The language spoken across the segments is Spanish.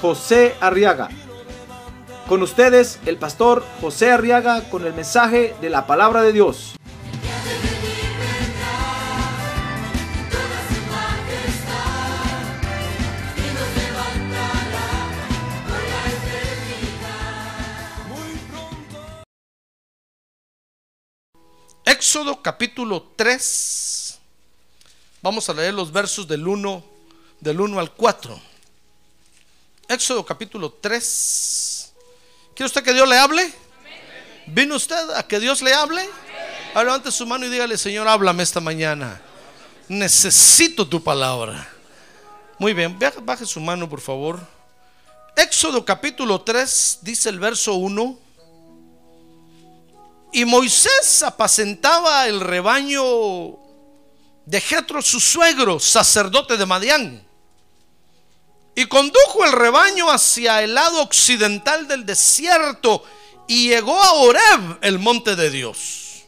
José Arriaga. Con ustedes, el pastor José Arriaga con el mensaje de la palabra de Dios. Éxodo capítulo 3. Vamos a leer los versos del 1 del 1 al 4. Éxodo capítulo 3. ¿Quiere usted que Dios le hable? ¿Vino usted a que Dios le hable? Ahora levante su mano y dígale, Señor, háblame esta mañana. Necesito tu palabra. Muy bien, baje, baje su mano, por favor. Éxodo capítulo 3, dice el verso 1. Y Moisés apacentaba el rebaño de Jetro, su suegro, sacerdote de Madián. Y condujo el rebaño hacia el lado occidental del desierto y llegó a Horeb, el monte de Dios.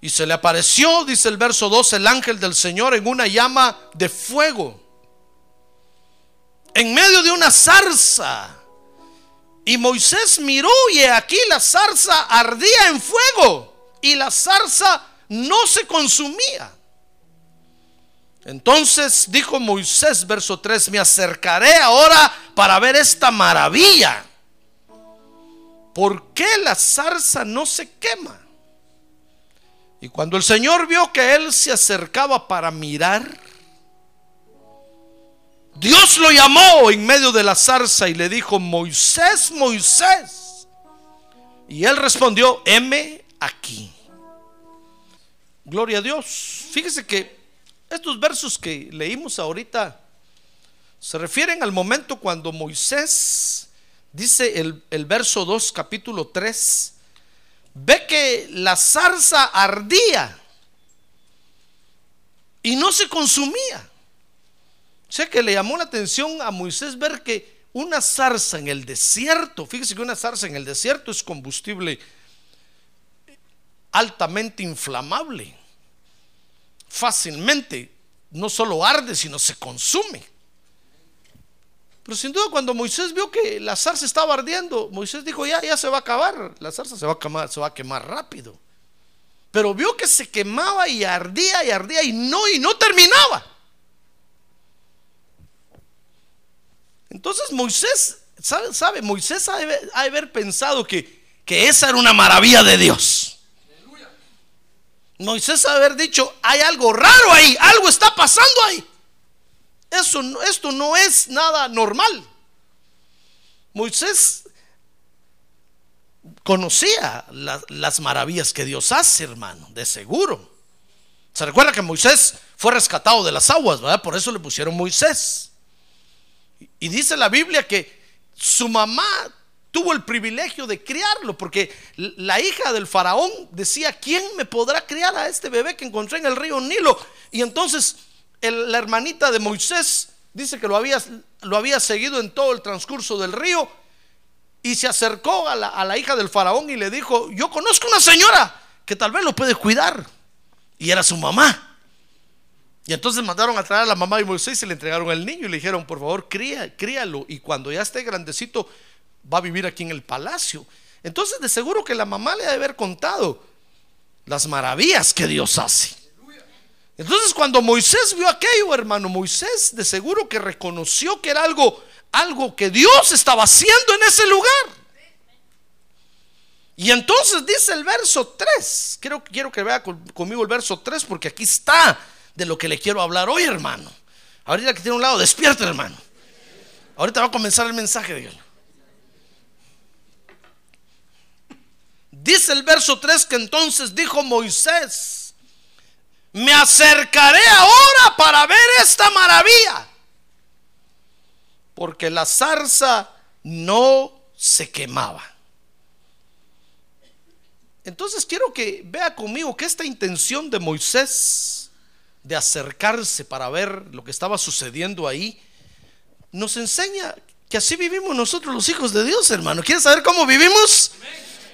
Y se le apareció, dice el verso 2, el ángel del Señor en una llama de fuego, en medio de una zarza. Y Moisés miró y aquí la zarza ardía en fuego y la zarza no se consumía. Entonces dijo Moisés, verso 3, me acercaré ahora para ver esta maravilla. ¿Por qué la zarza no se quema? Y cuando el Señor vio que él se acercaba para mirar, Dios lo llamó en medio de la zarza y le dijo, Moisés, Moisés. Y él respondió, heme aquí. Gloria a Dios. Fíjese que estos versos que leímos ahorita se refieren al momento cuando Moisés, dice el, el verso 2, capítulo 3, ve que la zarza ardía y no se consumía. O sea que le llamó la atención a Moisés ver que una zarza en el desierto, fíjese que una zarza en el desierto es combustible altamente inflamable. Fácilmente, no solo arde, sino se consume. Pero sin duda cuando Moisés vio que la zarza estaba ardiendo, Moisés dijo, ya, ya se va a acabar, la zarza se va a quemar, se va a quemar rápido. Pero vio que se quemaba y ardía y ardía y no, y no terminaba. Entonces Moisés, ¿sabe? sabe Moisés ha de, ha de haber pensado que, que esa era una maravilla de Dios. Moisés haber dicho, hay algo raro ahí, algo está pasando ahí. Eso, esto no es nada normal. Moisés conocía la, las maravillas que Dios hace, hermano, de seguro. Se recuerda que Moisés fue rescatado de las aguas, ¿verdad? Por eso le pusieron Moisés. Y dice la Biblia que su mamá tuvo el privilegio de criarlo, porque la hija del faraón decía, ¿quién me podrá criar a este bebé que encontré en el río Nilo? Y entonces la hermanita de Moisés dice que lo había, lo había seguido en todo el transcurso del río y se acercó a la, a la hija del faraón y le dijo, yo conozco una señora que tal vez lo puede cuidar. Y era su mamá. Y entonces mandaron a traer a la mamá de Moisés y le entregaron al niño y le dijeron, por favor, cría, críalo. Y cuando ya esté grandecito, va a vivir aquí en el palacio. Entonces, de seguro que la mamá le ha de haber contado las maravillas que Dios hace. Entonces, cuando Moisés vio aquello, hermano, Moisés de seguro que reconoció que era algo, algo que Dios estaba haciendo en ese lugar. Y entonces dice el verso 3. Quiero, quiero que vea conmigo el verso 3 porque aquí está de lo que le quiero hablar hoy, hermano. Ahorita que tiene un lado, despierta, hermano. Ahorita va a comenzar el mensaje, dígalo. Dice el verso 3 que entonces dijo Moisés, me acercaré ahora para ver esta maravilla. porque la zarza no se quemaba. Entonces quiero que vea conmigo que esta intención de Moisés de acercarse para ver lo que estaba sucediendo ahí, nos enseña que así vivimos nosotros los hijos de Dios, hermano. ¿Quieres saber cómo vivimos?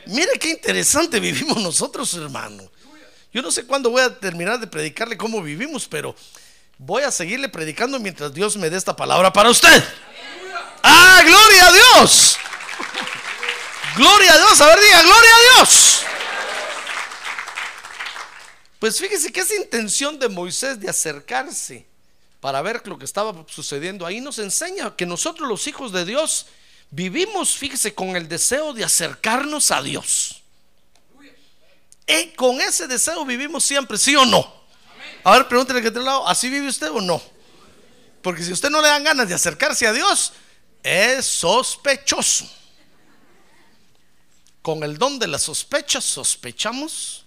Mire qué interesante vivimos nosotros, hermano. Yo no sé cuándo voy a terminar de predicarle cómo vivimos, pero voy a seguirle predicando mientras Dios me dé esta palabra para usted. ¡Ah, gloria a Dios! Gloria a Dios, a ver, diga, gloria a Dios. Pues fíjese que esa intención de Moisés de acercarse para ver lo que estaba sucediendo ahí nos enseña que nosotros los hijos de Dios vivimos, fíjese, con el deseo de acercarnos a Dios. Y con ese deseo vivimos siempre, ¿sí o no? A ver, pregúntele que te lado, ¿así vive usted o no? Porque si usted no le dan ganas de acercarse a Dios, es sospechoso. Con el don de la sospecha sospechamos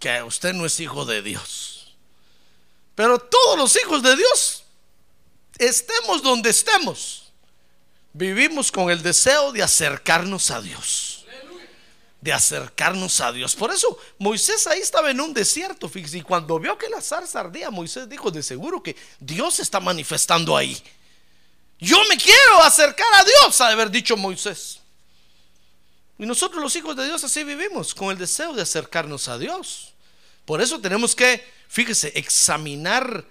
que usted no es hijo de Dios. Pero todos los hijos de Dios, estemos donde estemos, vivimos con el deseo de acercarnos a Dios. De acercarnos a Dios. Por eso Moisés ahí estaba en un desierto, y cuando vio que la zarza ardía, Moisés dijo, de seguro que Dios está manifestando ahí. Yo me quiero acercar a Dios, ha de haber dicho Moisés. Y nosotros los hijos de Dios así vivimos, con el deseo de acercarnos a Dios. Por eso tenemos que, fíjese, examinar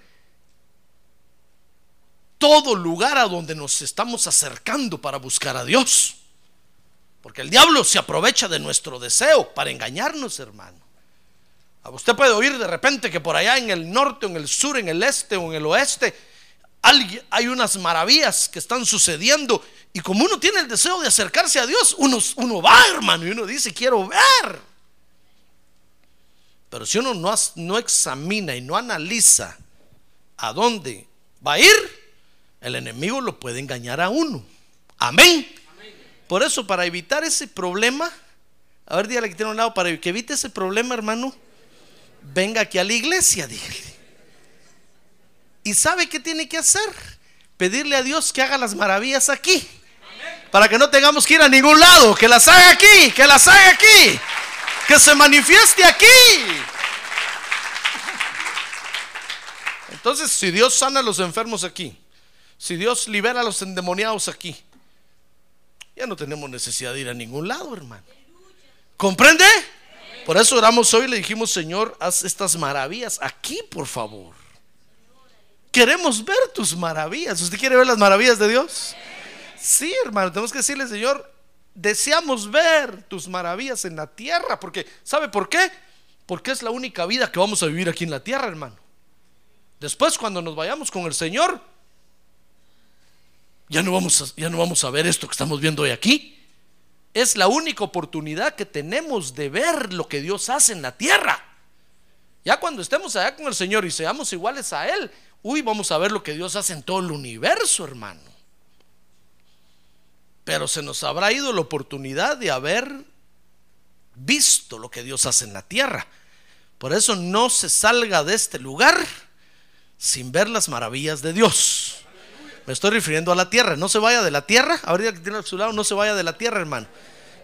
todo lugar a donde nos estamos acercando para buscar a Dios. Porque el diablo se aprovecha de nuestro deseo para engañarnos, hermano. Usted puede oír de repente que por allá en el norte, en el sur, en el este o en el oeste, hay unas maravillas que están sucediendo. Y como uno tiene el deseo de acercarse a Dios, uno, uno va, hermano, y uno dice, quiero ver. Pero si uno no, no examina y no analiza a dónde va a ir, el enemigo lo puede engañar a uno. Amén. Por eso, para evitar ese problema, a ver, dígale que tiene un lado, para que evite ese problema, hermano, venga aquí a la iglesia, dígale. ¿Y sabe qué tiene que hacer? Pedirle a Dios que haga las maravillas aquí. Para que no tengamos que ir a ningún lado, que las haga aquí, que las haga aquí que se manifieste aquí. Entonces, si Dios sana a los enfermos aquí, si Dios libera a los endemoniados aquí, ya no tenemos necesidad de ir a ningún lado, hermano. ¿Comprende? Por eso oramos hoy y le dijimos, Señor, haz estas maravillas aquí, por favor. Queremos ver tus maravillas. ¿Usted quiere ver las maravillas de Dios? Sí, hermano, tenemos que decirle, Señor, deseamos ver tus maravillas en la tierra, porque ¿sabe por qué? Porque es la única vida que vamos a vivir aquí en la tierra, hermano. Después cuando nos vayamos con el Señor, ya no vamos a, ya no vamos a ver esto que estamos viendo hoy aquí. Es la única oportunidad que tenemos de ver lo que Dios hace en la tierra. Ya cuando estemos allá con el Señor y seamos iguales a Él, uy, vamos a ver lo que Dios hace en todo el universo, hermano pero se nos habrá ido la oportunidad de haber visto lo que Dios hace en la tierra. Por eso no se salga de este lugar sin ver las maravillas de Dios. Me estoy refiriendo a la tierra. No se vaya de la tierra. Ahorita que tiene a su lado, no se vaya de la tierra, hermano.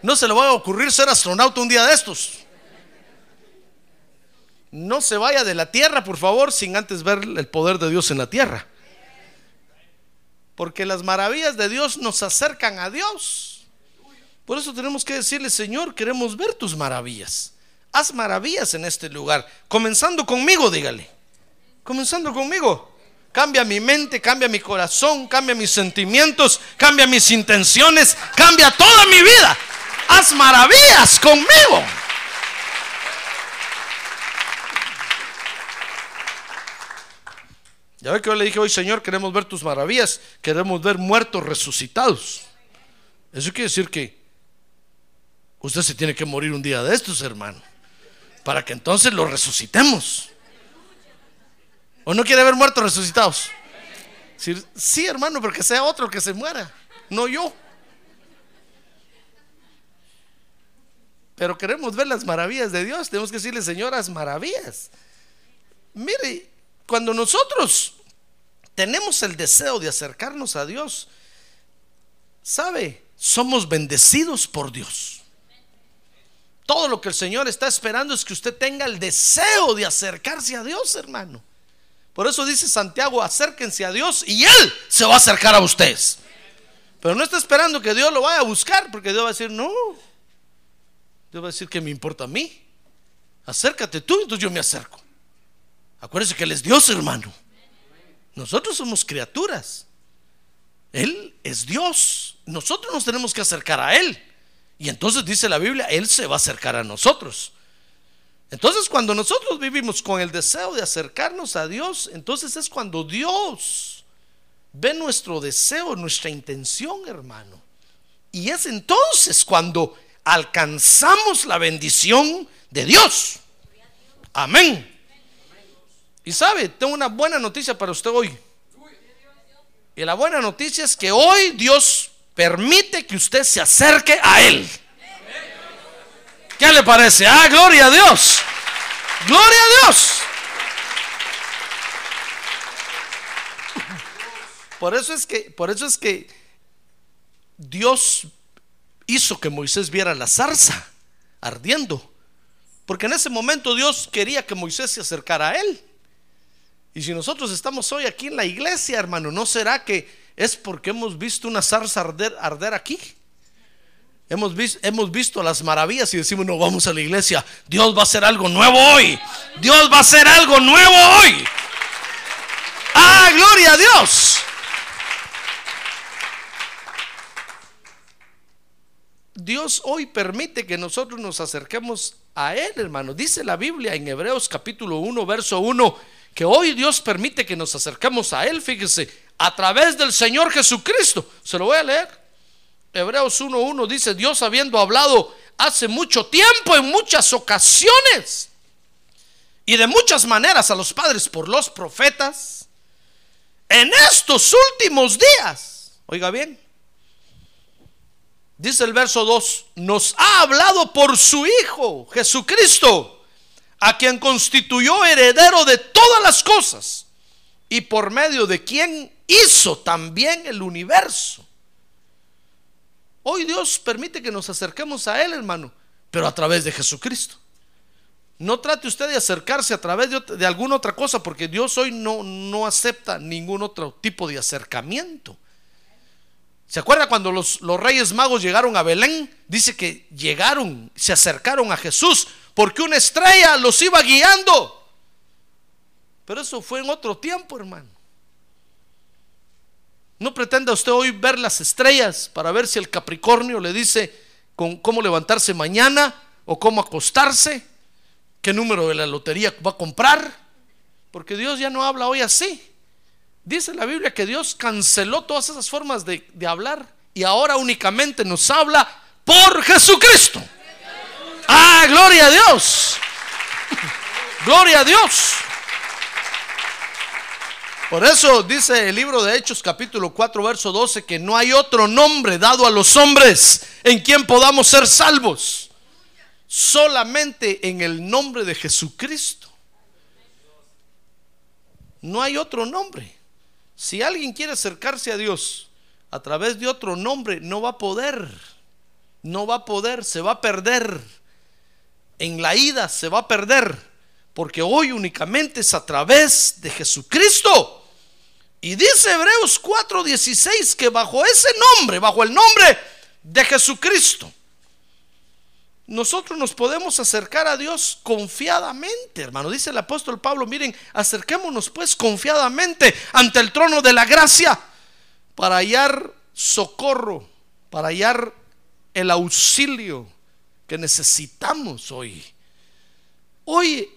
No se le va a ocurrir ser astronauta un día de estos. No se vaya de la tierra, por favor, sin antes ver el poder de Dios en la tierra. Porque las maravillas de Dios nos acercan a Dios. Por eso tenemos que decirle, Señor, queremos ver tus maravillas. Haz maravillas en este lugar. Comenzando conmigo, dígale. Comenzando conmigo. Cambia mi mente, cambia mi corazón, cambia mis sentimientos, cambia mis intenciones, cambia toda mi vida. Haz maravillas conmigo. Ya ve que yo le dije hoy, Señor, queremos ver tus maravillas, queremos ver muertos resucitados. Eso quiere decir que usted se tiene que morir un día de estos, hermano, para que entonces lo resucitemos. ¿O no quiere ver muertos resucitados? Sí, sí, hermano, pero que sea otro que se muera, no yo. Pero queremos ver las maravillas de Dios. Tenemos que decirle, señoras, maravillas. Mire, cuando nosotros tenemos el deseo de acercarnos a Dios, ¿sabe? Somos bendecidos por Dios. Todo lo que el Señor está esperando es que usted tenga el deseo de acercarse a Dios, hermano. Por eso dice Santiago, acérquense a Dios y Él se va a acercar a ustedes. Pero no está esperando que Dios lo vaya a buscar, porque Dios va a decir, no. Dios va a decir que me importa a mí. Acércate tú, entonces yo me acerco. Acuérdese que Él es Dios, hermano. Nosotros somos criaturas. Él es Dios. Nosotros nos tenemos que acercar a Él. Y entonces dice la Biblia, Él se va a acercar a nosotros. Entonces cuando nosotros vivimos con el deseo de acercarnos a Dios, entonces es cuando Dios ve nuestro deseo, nuestra intención, hermano. Y es entonces cuando alcanzamos la bendición de Dios. Amén. Y sabe, tengo una buena noticia para usted hoy. Y la buena noticia es que hoy Dios permite que usted se acerque a Él. ¿Qué le parece? Ah, gloria a Dios. Gloria a Dios. Por eso es que, por eso es que Dios hizo que Moisés viera la zarza ardiendo. Porque en ese momento Dios quería que Moisés se acercara a él. Y si nosotros estamos hoy aquí en la iglesia, hermano, ¿no será que es porque hemos visto una zarza arder, arder aquí? Hemos visto, hemos visto las maravillas y decimos, no, vamos a la iglesia. Dios va a hacer algo nuevo hoy. Dios va a hacer algo nuevo hoy. Ah, gloria a Dios. Dios hoy permite que nosotros nos acerquemos a Él, hermano. Dice la Biblia en Hebreos capítulo 1, verso 1, que hoy Dios permite que nos acerquemos a Él, fíjese, a través del Señor Jesucristo. Se lo voy a leer. Hebreos 1.1 dice, Dios habiendo hablado hace mucho tiempo, en muchas ocasiones, y de muchas maneras a los padres por los profetas, en estos últimos días, oiga bien, dice el verso 2, nos ha hablado por su Hijo Jesucristo, a quien constituyó heredero de todas las cosas, y por medio de quien hizo también el universo. Hoy Dios permite que nos acerquemos a Él, hermano, pero a través de Jesucristo. No trate usted de acercarse a través de, alguna otra cosa, porque Dios hoy no, no acepta ningún otro tipo de acercamiento. ¿Se acuerda cuando los, los, reyes magos llegaron a Belén? Dice que llegaron, se acercaron a Jesús, porque una estrella los iba guiando. Pero eso fue en otro tiempo, hermano. No pretenda usted hoy ver las estrellas para ver si el Capricornio le dice con cómo levantarse mañana o cómo acostarse, qué número de la lotería va a comprar, porque Dios ya no habla hoy así. Dice la Biblia que Dios canceló todas esas formas de, de hablar y ahora únicamente nos habla por Jesucristo. Ah, gloria a Dios. Gloria a Dios. Por eso dice el libro de Hechos capítulo 4 verso 12 que no hay otro nombre dado a los hombres en quien podamos ser salvos. Solamente en el nombre de Jesucristo. No hay otro nombre. Si alguien quiere acercarse a Dios a través de otro nombre, no va a poder. No va a poder, se va a perder. En la ida se va a perder. Porque hoy únicamente es a través de Jesucristo y dice Hebreos 4:16 que bajo ese nombre, bajo el nombre de Jesucristo, nosotros nos podemos acercar a Dios confiadamente, hermano. Dice el apóstol Pablo, miren, acerquémonos pues confiadamente ante el trono de la gracia para hallar socorro, para hallar el auxilio que necesitamos hoy. Hoy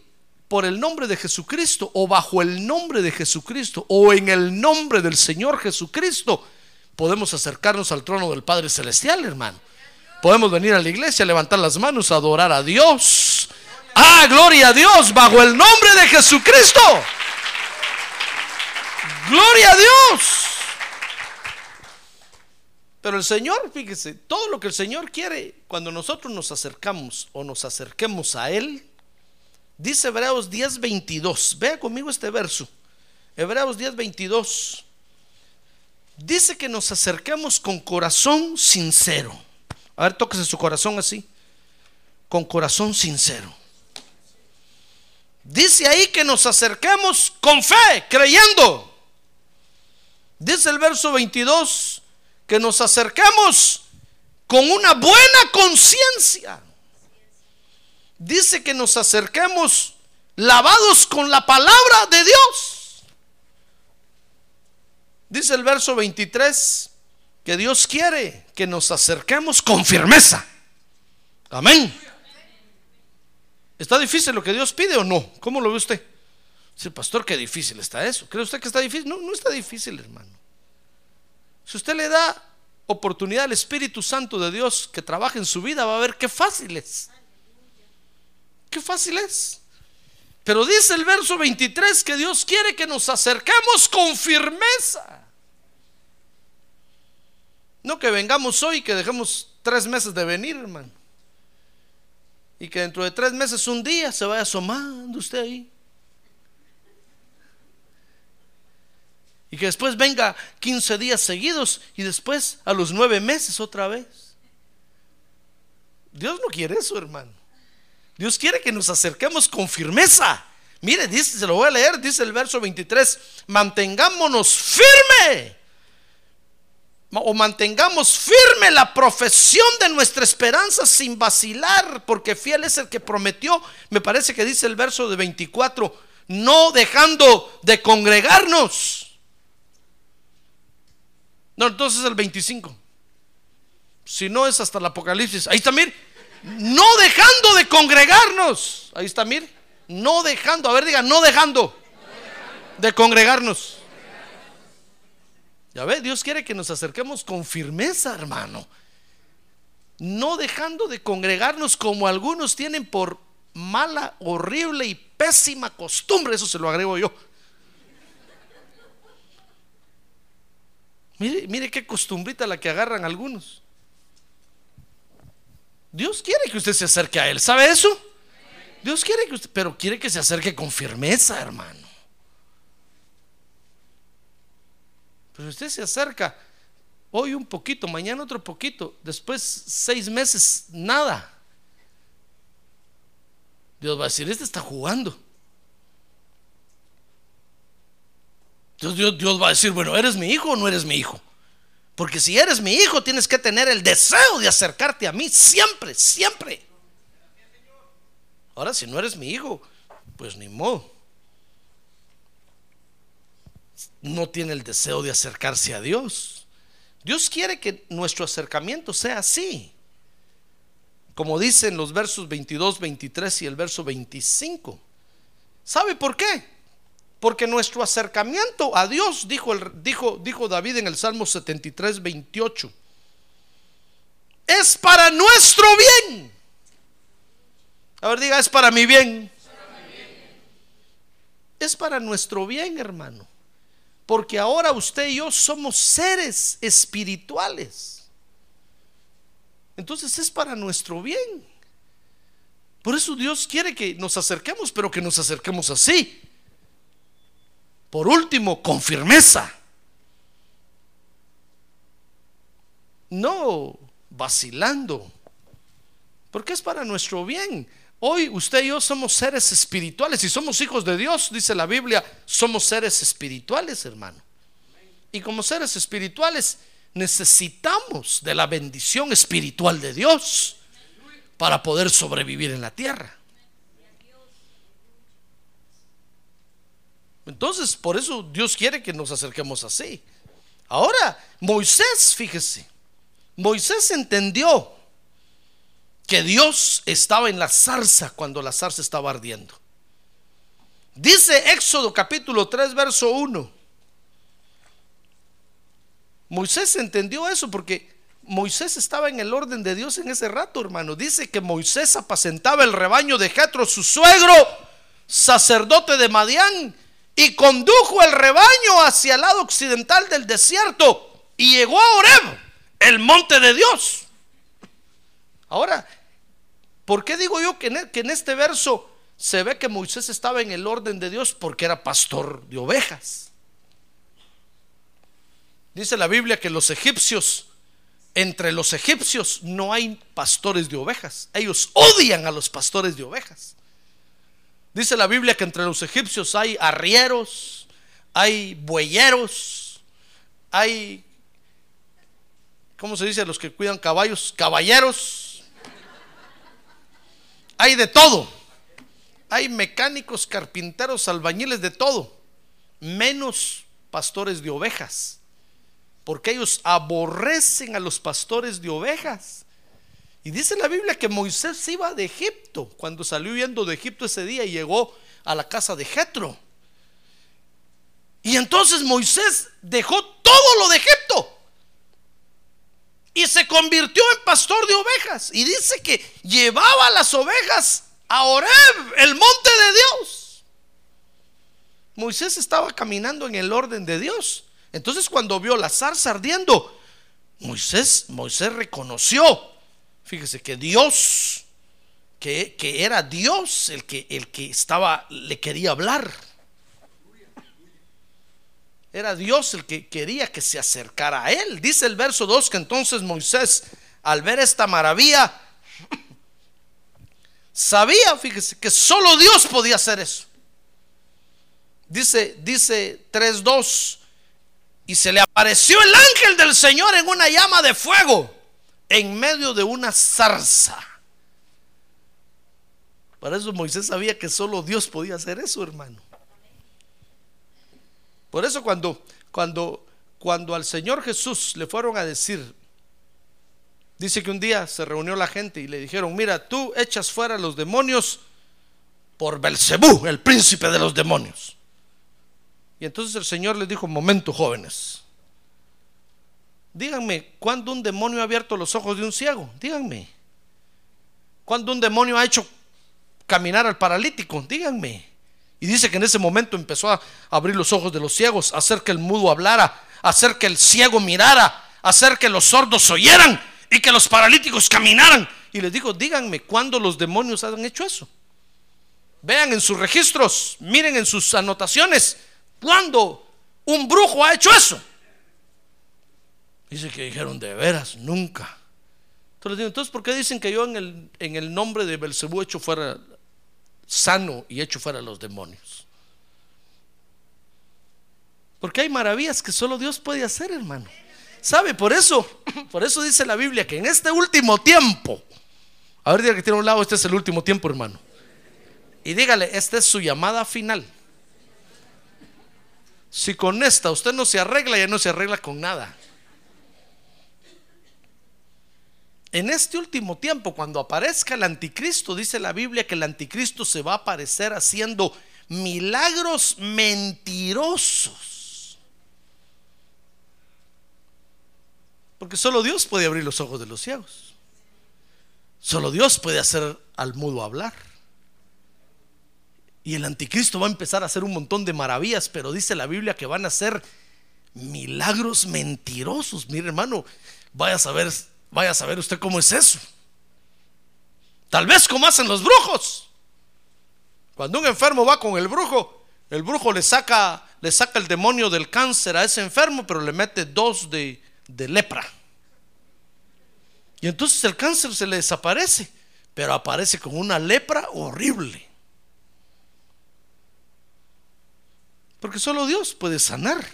por el nombre de Jesucristo o bajo el nombre de Jesucristo o en el nombre del Señor Jesucristo, podemos acercarnos al trono del Padre Celestial, hermano. Podemos venir a la iglesia, levantar las manos, adorar a Dios. Ah, gloria a Dios, bajo el nombre de Jesucristo. Gloria a Dios. Pero el Señor, fíjese, todo lo que el Señor quiere, cuando nosotros nos acercamos o nos acerquemos a Él, Dice Hebreos 10:22. Vea conmigo este verso. Hebreos 10, 22. Dice que nos acerquemos con corazón sincero. A ver, tóquese su corazón así. Con corazón sincero. Dice ahí que nos acerquemos con fe, creyendo. Dice el verso 22 que nos acerquemos con una buena conciencia. Dice que nos acerquemos lavados con la palabra de Dios. Dice el verso 23 que Dios quiere que nos acerquemos con firmeza. Amén. ¿Está difícil lo que Dios pide o no? ¿Cómo lo ve usted? Dice, pastor, qué difícil está eso. ¿Cree usted que está difícil? No, no está difícil, hermano. Si usted le da oportunidad al Espíritu Santo de Dios que trabaje en su vida, va a ver qué fácil es. Qué fácil es. Pero dice el verso 23 que Dios quiere que nos acerquemos con firmeza. No que vengamos hoy que dejemos tres meses de venir, hermano. Y que dentro de tres meses, un día, se vaya asomando usted ahí. Y que después venga 15 días seguidos y después a los nueve meses otra vez. Dios no quiere eso, hermano. Dios quiere que nos acerquemos con firmeza. Mire, dice, se lo voy a leer, dice el verso 23, mantengámonos firme o mantengamos firme la profesión de nuestra esperanza sin vacilar, porque fiel es el que prometió, me parece que dice el verso de 24, no dejando de congregarnos no, entonces el 25. Si no es hasta el Apocalipsis. Ahí está, mir. No dejando de congregarnos. Ahí está, mir. No dejando. A ver, diga, no dejando de congregarnos. Ya ve, Dios quiere que nos acerquemos con firmeza, hermano. No dejando de congregarnos como algunos tienen por mala, horrible y pésima costumbre. Eso se lo agrego yo. Mire, mire qué costumbrita la que agarran algunos. Dios quiere que usted se acerque a Él. ¿Sabe eso? Dios quiere que usted, pero quiere que se acerque con firmeza, hermano. Pero usted se acerca hoy un poquito, mañana otro poquito, después seis meses, nada. Dios va a decir, este está jugando. Dios, Dios, va a decir, bueno, ¿eres mi hijo o no eres mi hijo? Porque si eres mi hijo, tienes que tener el deseo de acercarte a mí siempre, siempre. Ahora, si no eres mi hijo, pues ni modo. No tiene el deseo de acercarse a Dios. Dios quiere que nuestro acercamiento sea así. Como dicen los versos 22, 23 y el verso 25. ¿Sabe por qué? Porque nuestro acercamiento a Dios, dijo, el, dijo, dijo David en el Salmo 73, 28, es para nuestro bien. A ver, diga, es para mi bien. Es para nuestro bien, hermano. Porque ahora usted y yo somos seres espirituales. Entonces es para nuestro bien. Por eso Dios quiere que nos acerquemos, pero que nos acerquemos así. Por último, con firmeza. No vacilando. Porque es para nuestro bien. Hoy usted y yo somos seres espirituales y somos hijos de Dios, dice la Biblia, somos seres espirituales, hermano. Y como seres espirituales necesitamos de la bendición espiritual de Dios para poder sobrevivir en la tierra. Entonces, por eso Dios quiere que nos acerquemos así. Ahora, Moisés, fíjese, Moisés entendió que Dios estaba en la zarza cuando la zarza estaba ardiendo. Dice Éxodo capítulo 3, verso 1. Moisés entendió eso porque Moisés estaba en el orden de Dios en ese rato, hermano. Dice que Moisés apacentaba el rebaño de Jetro, su suegro, sacerdote de Madián, y condujo el rebaño hacia el lado occidental del desierto y llegó a Oreb, el monte de Dios. Ahora, ¿por qué digo yo que en, que en este verso se ve que Moisés estaba en el orden de Dios? Porque era pastor de ovejas. Dice la Biblia que los egipcios, entre los egipcios no hay pastores de ovejas. Ellos odian a los pastores de ovejas. Dice la Biblia que entre los egipcios hay arrieros, hay bueyeros, hay, ¿cómo se dice? Los que cuidan caballos, caballeros. Hay de todo. Hay mecánicos, carpinteros, albañiles, de todo. Menos pastores de ovejas. Porque ellos aborrecen a los pastores de ovejas. Y dice la Biblia que Moisés iba de Egipto, cuando salió huyendo de Egipto ese día y llegó a la casa de Jetro. Y entonces Moisés dejó todo lo de Egipto y se convirtió en pastor de ovejas. Y dice que llevaba las ovejas a Oreb, el monte de Dios. Moisés estaba caminando en el orden de Dios. Entonces cuando vio la zarza ardiendo, Moisés, Moisés reconoció, fíjese que Dios, que, que era Dios el que, el que estaba, le quería hablar. Era Dios el que quería que se acercara a él. Dice el verso 2 que entonces Moisés, al ver esta maravilla, sabía, fíjese, que solo Dios podía hacer eso. Dice, dice 3.2, y se le apareció el ángel del Señor en una llama de fuego, en medio de una zarza. Para eso Moisés sabía que solo Dios podía hacer eso, hermano. Por eso cuando, cuando, cuando al Señor Jesús le fueron a decir, dice que un día se reunió la gente y le dijeron, mira, tú echas fuera a los demonios por Belcebú, el príncipe de los demonios. Y entonces el Señor les dijo, momento jóvenes, díganme, ¿cuándo un demonio ha abierto los ojos de un ciego? Díganme. ¿Cuándo un demonio ha hecho caminar al paralítico? Díganme. Y dice que en ese momento empezó a abrir los ojos de los ciegos, hacer que el mudo hablara, hacer que el ciego mirara, hacer que los sordos oyeran y que los paralíticos caminaran. Y les digo, díganme, ¿cuándo los demonios han hecho eso? Vean en sus registros, miren en sus anotaciones, ¿cuándo un brujo ha hecho eso? Dice que dijeron, de veras, nunca. Entonces, entonces ¿por qué dicen que yo en el, en el nombre de Belcebú he hecho fuera sano y hecho fuera los demonios. Porque hay maravillas que solo Dios puede hacer, hermano. ¿Sabe? Por eso, por eso dice la Biblia que en este último tiempo, a ver, diga que tiene un lado, este es el último tiempo, hermano. Y dígale, esta es su llamada final. Si con esta usted no se arregla, ya no se arregla con nada. En este último tiempo, cuando aparezca el anticristo, dice la Biblia que el anticristo se va a aparecer haciendo milagros mentirosos. Porque solo Dios puede abrir los ojos de los ciegos. Solo Dios puede hacer al mudo hablar. Y el anticristo va a empezar a hacer un montón de maravillas, pero dice la Biblia que van a ser milagros mentirosos. Mire hermano, vaya a saber Vaya a saber usted cómo es eso. Tal vez como hacen los brujos. Cuando un enfermo va con el brujo, el brujo le saca, le saca el demonio del cáncer a ese enfermo, pero le mete dos de, de lepra. Y entonces el cáncer se le desaparece, pero aparece con una lepra horrible. Porque solo Dios puede sanar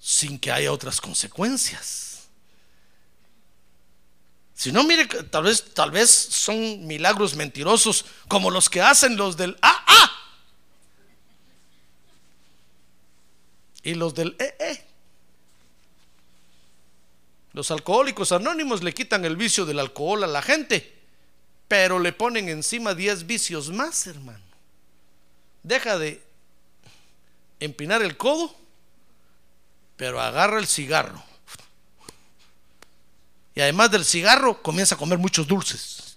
sin que haya otras consecuencias. Si no, mire, tal vez, tal vez son milagros mentirosos como los que hacen los del AA y los del EE. Los alcohólicos anónimos le quitan el vicio del alcohol a la gente, pero le ponen encima 10 vicios más, hermano. Deja de empinar el codo, pero agarra el cigarro y además del cigarro, comienza a comer muchos dulces.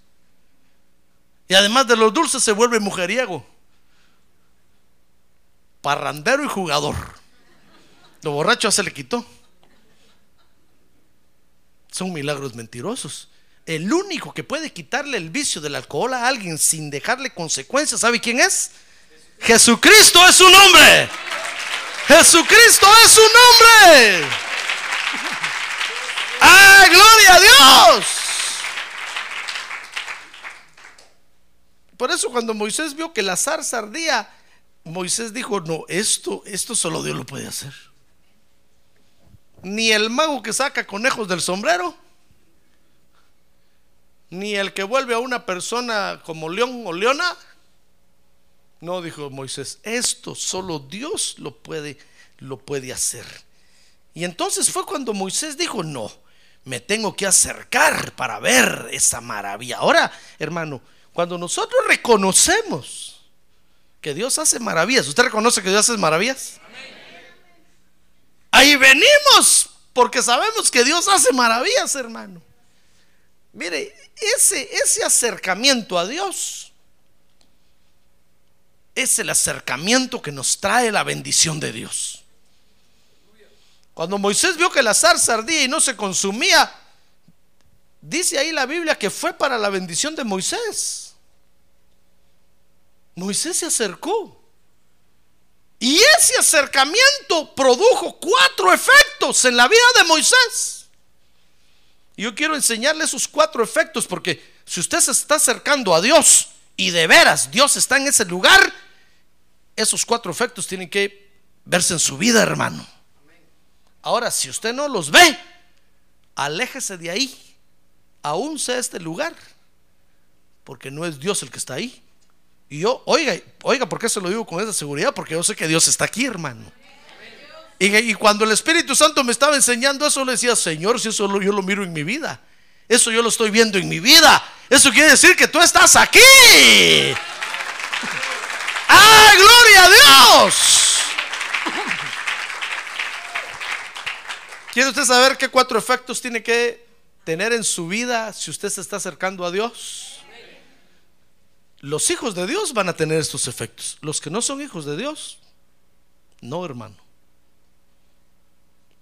Y además de los dulces, se vuelve mujeriego, parrandero y jugador. Lo borracho se le quitó. Son milagros mentirosos. El único que puede quitarle el vicio del alcohol a alguien sin dejarle consecuencias, ¿sabe quién es? Jesucristo es su nombre. Jesucristo es su nombre. ¡Ah, gloria a Dios! Por eso cuando Moisés vio que la zarza ardía, Moisés dijo, no, esto, esto solo Dios lo puede hacer. Ni el mago que saca conejos del sombrero, ni el que vuelve a una persona como león o leona. No, dijo Moisés, esto solo Dios lo puede, lo puede hacer. Y entonces fue cuando Moisés dijo, no, me tengo que acercar para ver esa maravilla. Ahora, hermano, cuando nosotros reconocemos que Dios hace maravillas, ¿usted reconoce que Dios hace maravillas? Ahí venimos porque sabemos que Dios hace maravillas, hermano. Mire, ese, ese acercamiento a Dios es el acercamiento que nos trae la bendición de Dios. Cuando Moisés vio que la zarza ardía y no se consumía, dice ahí la Biblia que fue para la bendición de Moisés. Moisés se acercó. Y ese acercamiento produjo cuatro efectos en la vida de Moisés. Yo quiero enseñarle esos cuatro efectos porque si usted se está acercando a Dios y de veras Dios está en ese lugar, esos cuatro efectos tienen que verse en su vida, hermano. Ahora, si usted no los ve, aléjese de ahí, aún sea este lugar, porque no es Dios el que está ahí. Y yo, oiga, oiga, ¿por qué se lo digo con esa seguridad? Porque yo sé que Dios está aquí, hermano. Y, cuando el Espíritu Santo me estaba enseñando eso, le decía, Señor, si eso yo lo miro en mi vida, eso yo lo estoy viendo en mi vida, eso quiere decir que tú estás aquí. ¡Ah, gloria a Dios! ¿Quiere usted saber qué cuatro efectos tiene que tener en su vida si usted se está acercando a Dios? Los hijos de Dios van a tener estos efectos. Los que no son hijos de Dios, no, hermano.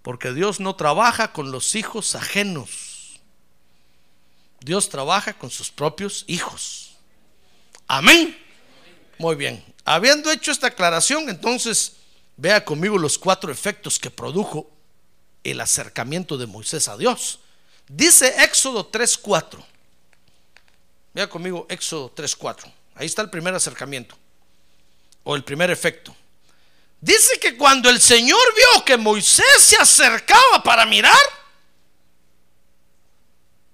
Porque Dios no trabaja con los hijos ajenos. Dios trabaja con sus propios hijos. Amén. Muy bien. Habiendo hecho esta aclaración, entonces vea conmigo los cuatro efectos que produjo el acercamiento de Moisés a Dios. Dice Éxodo 3:4. Vea conmigo Éxodo 3.4. Ahí está el primer acercamiento. O el primer efecto. Dice que cuando el Señor vio que Moisés se acercaba para mirar.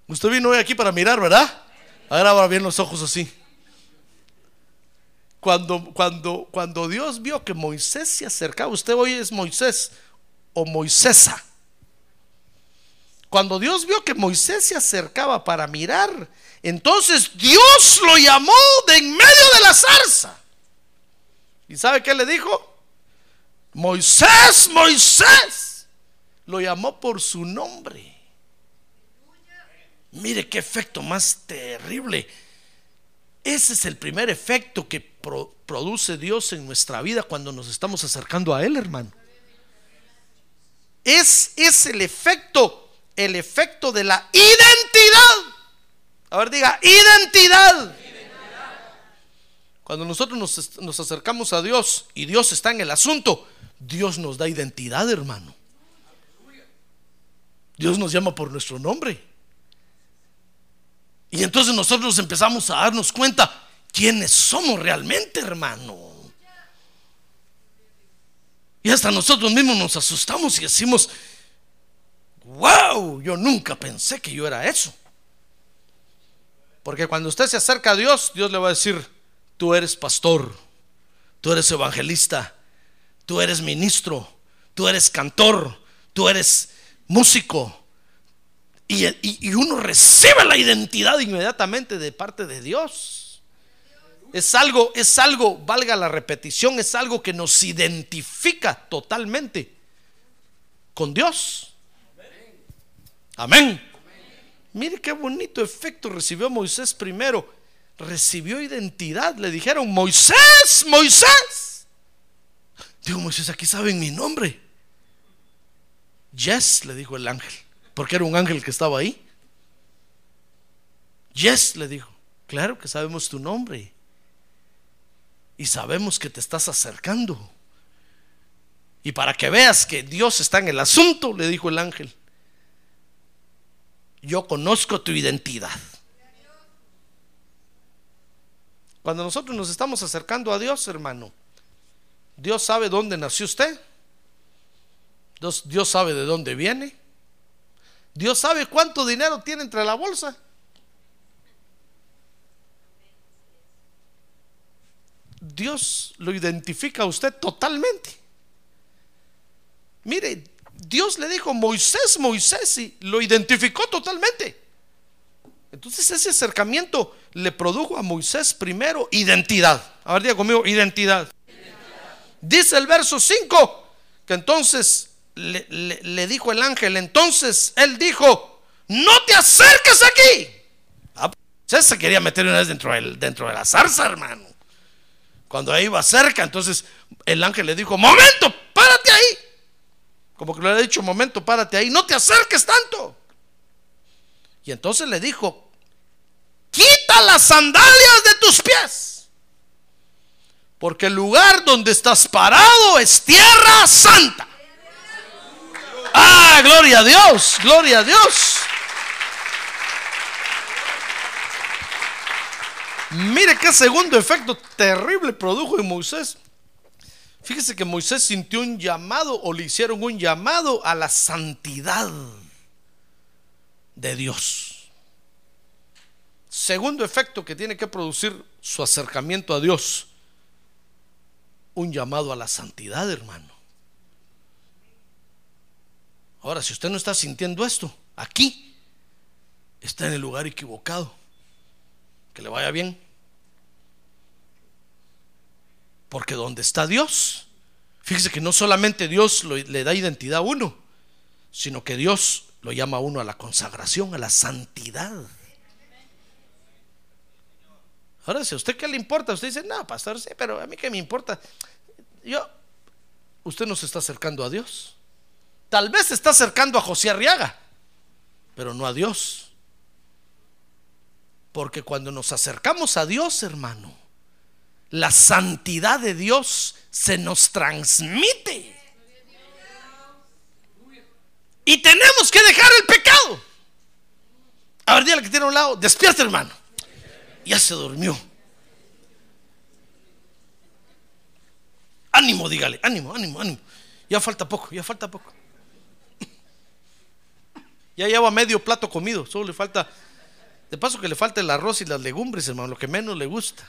Usted vino hoy aquí para mirar, ¿verdad? Ahora bien los ojos así. Cuando, cuando, cuando Dios vio que Moisés se acercaba, usted hoy es Moisés o Moisésa. Cuando Dios vio que Moisés se acercaba para mirar, entonces Dios lo llamó de en medio de la zarza. ¿Y sabe qué le dijo? Moisés, Moisés. Lo llamó por su nombre. Mire qué efecto más terrible. Ese es el primer efecto que produce Dios en nuestra vida cuando nos estamos acercando a Él, hermano. Es, es el efecto el efecto de la identidad. A ver, diga, identidad. Cuando nosotros nos, acercamos a Dios y Dios está en el asunto, Dios nos da identidad, hermano. Dios nos llama por nuestro nombre. Y entonces nosotros empezamos a darnos cuenta quiénes somos realmente, hermano. Y hasta nosotros mismos nos asustamos y decimos, wow, yo nunca pensé que yo era eso. Porque cuando usted se acerca a Dios, Dios le va a decir, tú eres pastor, tú eres evangelista, tú eres ministro, tú eres cantor, tú eres músico. Y, uno recibe la identidad inmediatamente de parte de Dios. Es algo, es algo, valga la repetición, es algo que nos identifica totalmente con Dios. Amén. Mire qué bonito efecto recibió Moisés primero. Recibió identidad. Le dijeron, Moisés, Moisés. Digo, Moisés, aquí saben mi nombre. Yes, le dijo el ángel, porque era un ángel que estaba ahí. Yes, le dijo, claro que sabemos tu nombre. Y sabemos que te estás acercando. Y para que veas que Dios está en el asunto, le dijo el ángel, yo conozco tu identidad. Cuando nosotros nos estamos acercando a Dios, hermano, Dios sabe dónde nació usted. Dios, Dios sabe de dónde viene. Dios sabe cuánto dinero tiene entre la bolsa. Dios lo identifica a usted totalmente. Mire, Dios le dijo Moisés, Moisés, y lo identificó totalmente. Entonces ese acercamiento le produjo a Moisés primero identidad. A ver, diga conmigo, identidad. Dice el verso 5 que entonces le, dijo el ángel, entonces él dijo, no te acerques aquí. Ah, pues, se quería meter una vez dentro, del, dentro de la zarza, hermano. Cuando ahí iba cerca, entonces el ángel le dijo, momento, párate ahí. Como que le había dicho, momento, párate ahí, no te acerques tanto. Y entonces le dijo, quita las sandalias de tus pies. Porque el lugar donde estás parado es tierra santa. Ah, gloria a Dios, gloria a Dios. Mire qué segundo efecto terrible produjo en Moisés. Fíjese que Moisés sintió un llamado o le hicieron un llamado a la santidad de Dios. Segundo efecto que tiene que producir su acercamiento a Dios, un llamado a la santidad, hermano. Ahora, si usted no está sintiendo esto, aquí, está en el lugar equivocado. Que le vaya bien. Porque donde está Dios, fíjese que no solamente Dios le da identidad a uno, sino que Dios lo llama a uno a la consagración, a la santidad. Ahora, si a usted qué le importa, usted dice, no, pastor, sí, pero a mí qué me importa. Yo, usted no se está acercando a Dios. Tal vez se está acercando a José Arriaga, pero no a Dios. Porque cuando nos acercamos a Dios, hermano, la santidad de Dios se nos transmite. Y tenemos que dejar el pecado. A ver, dígale que tiene a un lado, despierta hermano. Ya se durmió. Ánimo, dígale, ánimo, ánimo, ánimo. Ya falta poco, ya falta poco. Ya lleva medio plato comido, solo le falta de paso que le falta el arroz y las legumbres, hermano, lo que menos le gusta.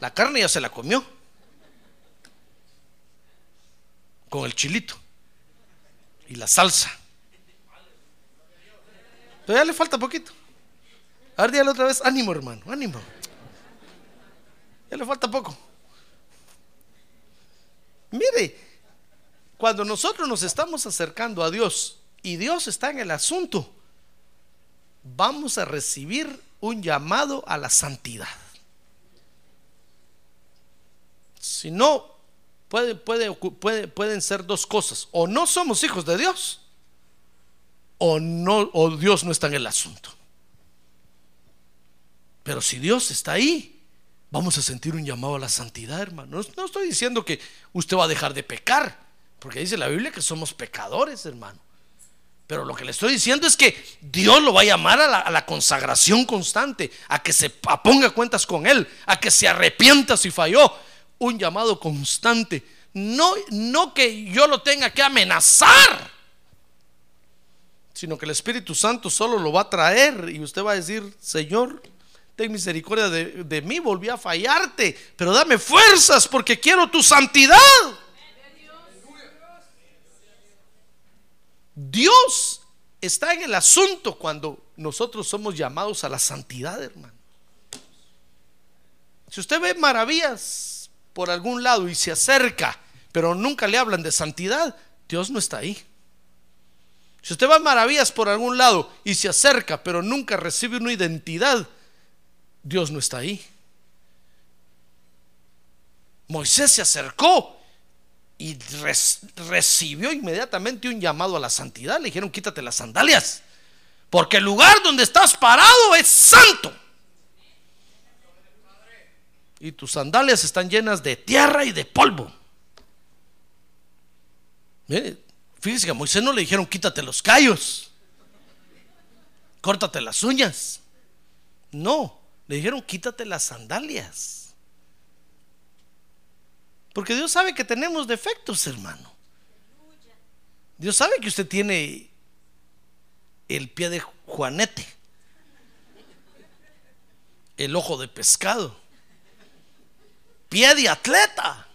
La carne ya se la comió. Con el chilito. Y la salsa. Pero ya le falta poquito. A ver, dígale otra vez, ánimo, hermano, ánimo. Ya le falta poco. Mire, cuando nosotros nos estamos acercando a Dios y Dios está en el asunto, vamos a recibir un llamado a la santidad. Si no, puede, puede, pueden ser dos cosas. O no somos hijos de Dios, o, no, o Dios no está en el asunto. Pero si Dios está ahí, vamos a sentir un llamado a la santidad, hermano. No, estoy diciendo que usted va a dejar de pecar, porque dice la Biblia que somos pecadores, hermano. Pero lo que le estoy diciendo es que Dios lo va a llamar a la, consagración constante, a que se ponga cuentas con Él, a que se arrepienta si falló. Un llamado constante. No, no que yo lo tenga que amenazar, sino que el Espíritu Santo solo lo va a traer y usted va a decir, Señor, ten misericordia de, de mí, volví a fallarte, pero dame fuerzas porque quiero tu santidad. Dios está en el asunto cuando nosotros somos llamados a la santidad, hermano. Si usted ve maravillas por algún lado y se acerca, pero nunca le hablan de santidad, Dios no está ahí. Si usted ve maravillas por algún lado y se acerca, pero nunca recibe una identidad, Dios no está ahí. Moisés se acercó y recibió inmediatamente un llamado a la santidad. Le dijeron, quítate las sandalias, porque el lugar donde estás parado es santo. Y tus sandalias están llenas de tierra y de polvo. Mire, fíjese que a Moisés no le dijeron quítate los callos, córtate las uñas. No, le dijeron quítate las sandalias. Porque Dios sabe que tenemos defectos, hermano. Dios sabe que usted tiene el pie de juanete, el ojo de pescado, pie de atleta.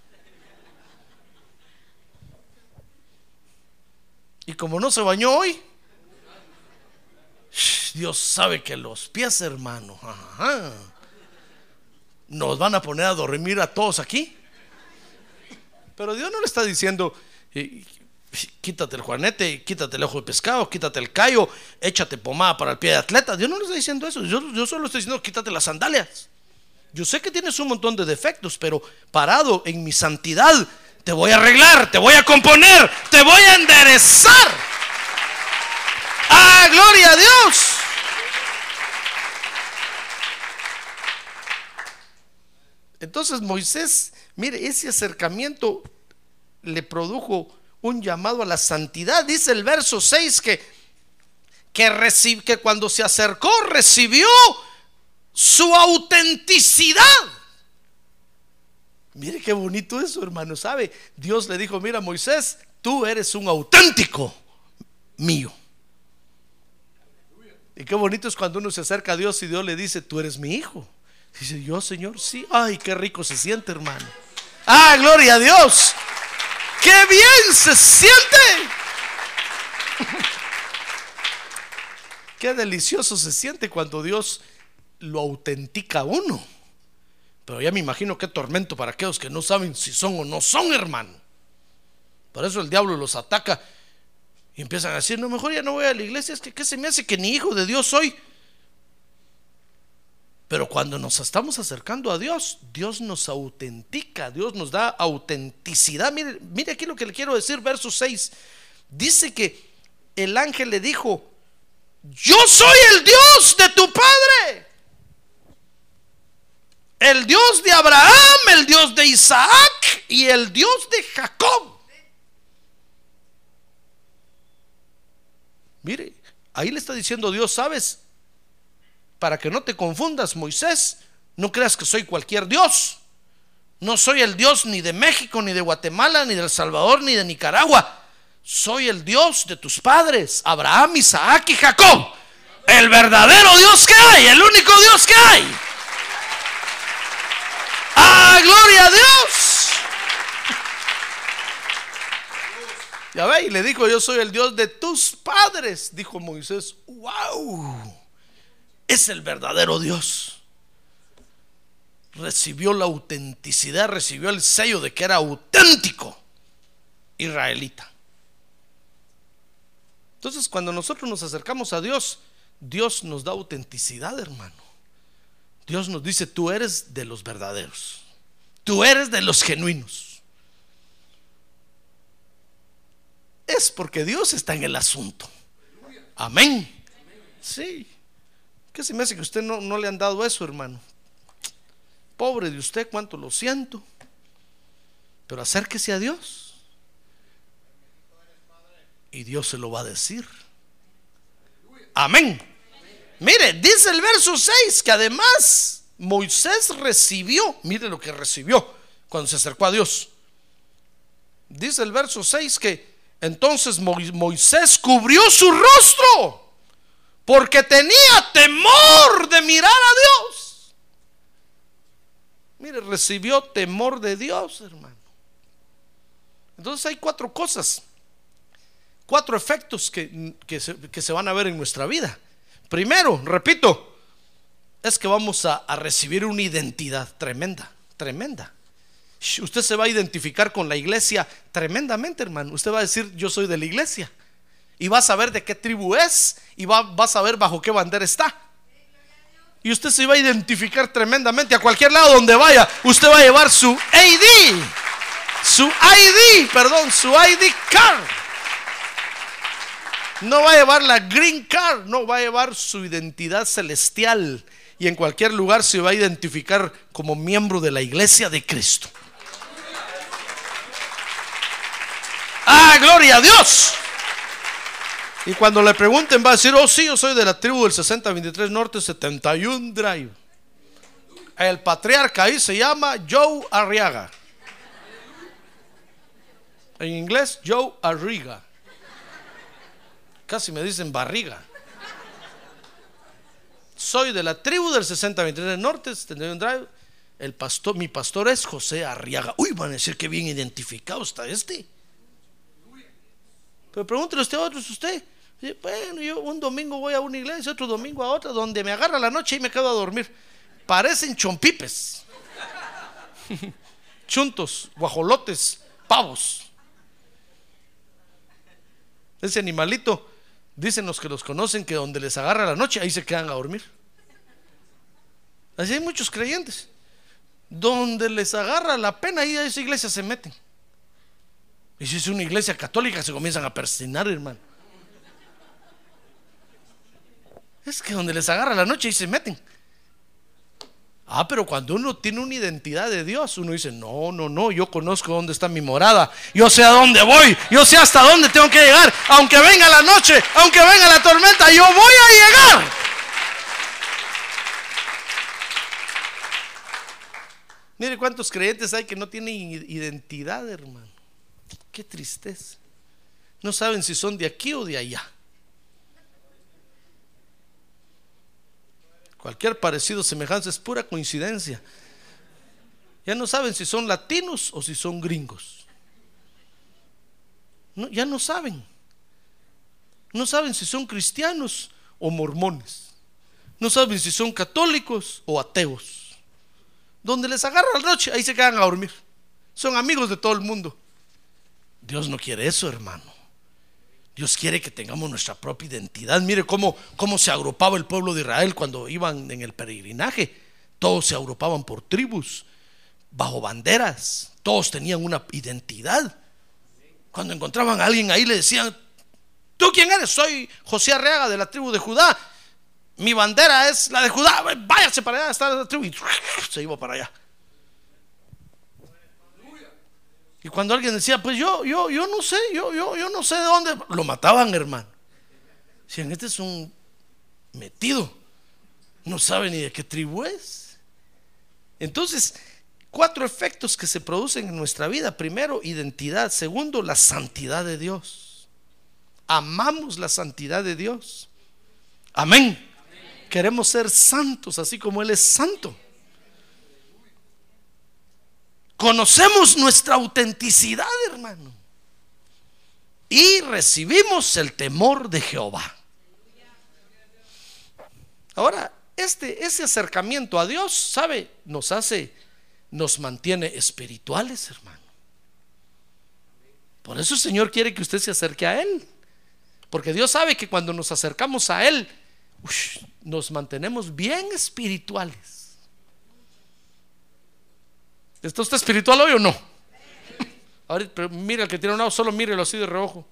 Y como no se bañó hoy, Dios sabe que los pies, hermano, nos van a poner a dormir a todos aquí. Pero Dios no le está diciendo, quítate el juanete, quítate el ojo de pescado, quítate el callo, échate pomada para el pie de atleta. Dios no le está diciendo eso. Yo, yo solo estoy diciendo, quítate las sandalias. Yo sé que tienes un montón de defectos, pero parado en mi santidad, te voy a arreglar, te voy a componer, te voy a enderezar. ¡Ah, gloria a Dios! Entonces Moisés, mire, ese acercamiento le produjo un llamado a la santidad. Dice el verso 6 que, que, que cuando se acercó recibió su autenticidad. Mire qué bonito eso, hermano. ¿Sabe? Dios le dijo, mira Moisés, tú eres un auténtico mío. Y qué bonito es cuando uno se acerca a Dios y Dios le dice, tú eres mi hijo. Dice, yo Señor, sí. Ay, qué rico se siente, hermano. Ah, gloria a Dios. ¡Qué bien se siente! Qué delicioso se siente cuando Dios lo autentica uno. Pero ya me imagino qué tormento para aquellos que no saben si son o no son, hermano. Por eso el diablo los ataca y empiezan a decir, no, mejor ya no voy a la iglesia, es que ¿qué se me hace que ni hijo de Dios soy? Pero cuando nos estamos acercando a Dios, Dios nos autentica, Dios nos da autenticidad. Mire, mire aquí lo que le quiero decir, verso 6. Dice que el ángel le dijo, yo soy el Dios de tu padre. El Dios de Abraham, el Dios de Isaac y el Dios de Jacob. Mire, ahí le está diciendo Dios, ¿sabes? para que no te confundas, Moisés, no creas que soy cualquier Dios. No soy el Dios ni de México, ni de Guatemala, ni de El Salvador, ni de Nicaragua. Soy el Dios de tus padres, Abraham, Isaac y Jacob. El verdadero Dios que hay, el único Dios que hay. ¡Ah, gloria a Dios! Ya ve, y le dijo, yo soy el Dios de tus padres, dijo Moisés. ¡Wow! es el verdadero Dios. Recibió la autenticidad, recibió el sello de que era auténtico israelita. Entonces, cuando nosotros nos acercamos a Dios, Dios nos da autenticidad, hermano. Dios nos dice, tú eres de los verdaderos. Tú eres de los genuinos. Es porque Dios está en el asunto. Amén. Sí. ¿Qué se me hace que usted no, no le han dado eso, hermano? Pobre de usted, cuánto lo siento. Pero acérquese a Dios. Y Dios se lo va a decir. Amén. Mire, dice el verso 6 que además Moisés recibió, mire lo que recibió cuando se acercó a Dios. Dice el verso 6 que entonces Moisés cubrió su rostro porque tenía temor de mirar a Dios. Mire, recibió temor de Dios, hermano. Entonces hay cuatro cosas, cuatro efectos que, se, van a ver en nuestra vida. Primero, repito, es que vamos a, recibir una identidad tremenda, tremenda. Usted se va a identificar con la iglesia tremendamente, hermano. Usted va a decir, yo soy de la iglesia y va a saber de qué tribu es y va, va a saber bajo qué bandera está. Y usted se va a identificar tremendamente a cualquier lado donde vaya. Usted va a llevar su ID, su ID, perdón, su ID card. No va a llevar la green card, no va a llevar su identidad celestial. Y en cualquier lugar se va a identificar como miembro de la iglesia de Cristo. Ah, gloria a Dios. Y cuando le pregunten va a decir, oh sí, yo soy de la tribu del 6023 Norte 71 Drive. El patriarca ahí se llama Joe Arriaga. En inglés, Joe Arriga. Casi me dicen barriga. Soy de la tribu del 6023 Norte 71 Drive. El pastor, mi pastor es José Arriaga. Uy, van a decir que bien identificado está este. Pero pregúntele usted a otros, usted. Bueno, yo un domingo voy a una iglesia, otro domingo a otra, donde me agarra la noche y me quedo a dormir. Parecen chompipes, chuntos, guajolotes, pavos. Ese animalito, dicen los que los conocen que donde les agarra la noche, ahí se quedan a dormir. Así hay muchos creyentes. Donde les agarra la pena, ahí a esa iglesia se meten. Y si es una iglesia católica, se comienzan a persinar, hermano. Es que donde les agarra la noche y se meten. Ah, pero cuando uno tiene una identidad de Dios, uno dice, no, no, no, yo conozco dónde está mi morada, yo sé a dónde voy, yo sé hasta dónde tengo que llegar, aunque venga la noche, aunque venga la tormenta, yo voy a llegar. Mire cuántos creyentes hay que no tienen identidad, hermano. Qué tristeza. No saben si son de aquí o de allá. Cualquier parecido, semejanza es pura coincidencia. Ya no saben si son latinos o si son gringos. Ya no saben. No saben si son cristianos o mormones. No saben si son católicos o ateos. Donde les agarra la noche, ahí se quedan a dormir. Son amigos de todo el mundo. Dios no quiere eso, hermano. Dios quiere que tengamos nuestra propia identidad. Mire cómo, cómo se agrupaba el pueblo de Israel cuando iban en el peregrinaje. Todos se agrupaban por tribus, bajo banderas. Todos tenían una identidad. Cuando encontraban a alguien ahí le decían, ¿tú quién eres? Soy José Arreaga de la tribu de Judá. Mi bandera es la de Judá. Váyase para allá, está la tribu. Y se iba para allá. Y cuando alguien decía, pues yo, yo, yo no sé, yo, yo, yo no sé de dónde, lo mataban, hermano. Decían, este es un metido, no sabe ni de qué tribu es. Entonces, cuatro efectos que se producen en nuestra vida. Primero, identidad. Segundo, la santidad de Dios. Amamos la santidad de Dios. Amén. Queremos ser santos, así como Él es santo. Conocemos nuestra autenticidad, hermano. Y recibimos el temor de Jehová. Ahora, este, ese acercamiento a Dios, ¿sabe? Nos hace, nos mantiene espirituales, hermano. Por eso el Señor quiere que usted se acerque a Él. Porque Dios sabe que cuando nos acercamos a Él, nos mantenemos bien espirituales. ¿Está espiritual hoy o no? Ahorita, mira el que tiene un lado, solo mírelo así de reojo.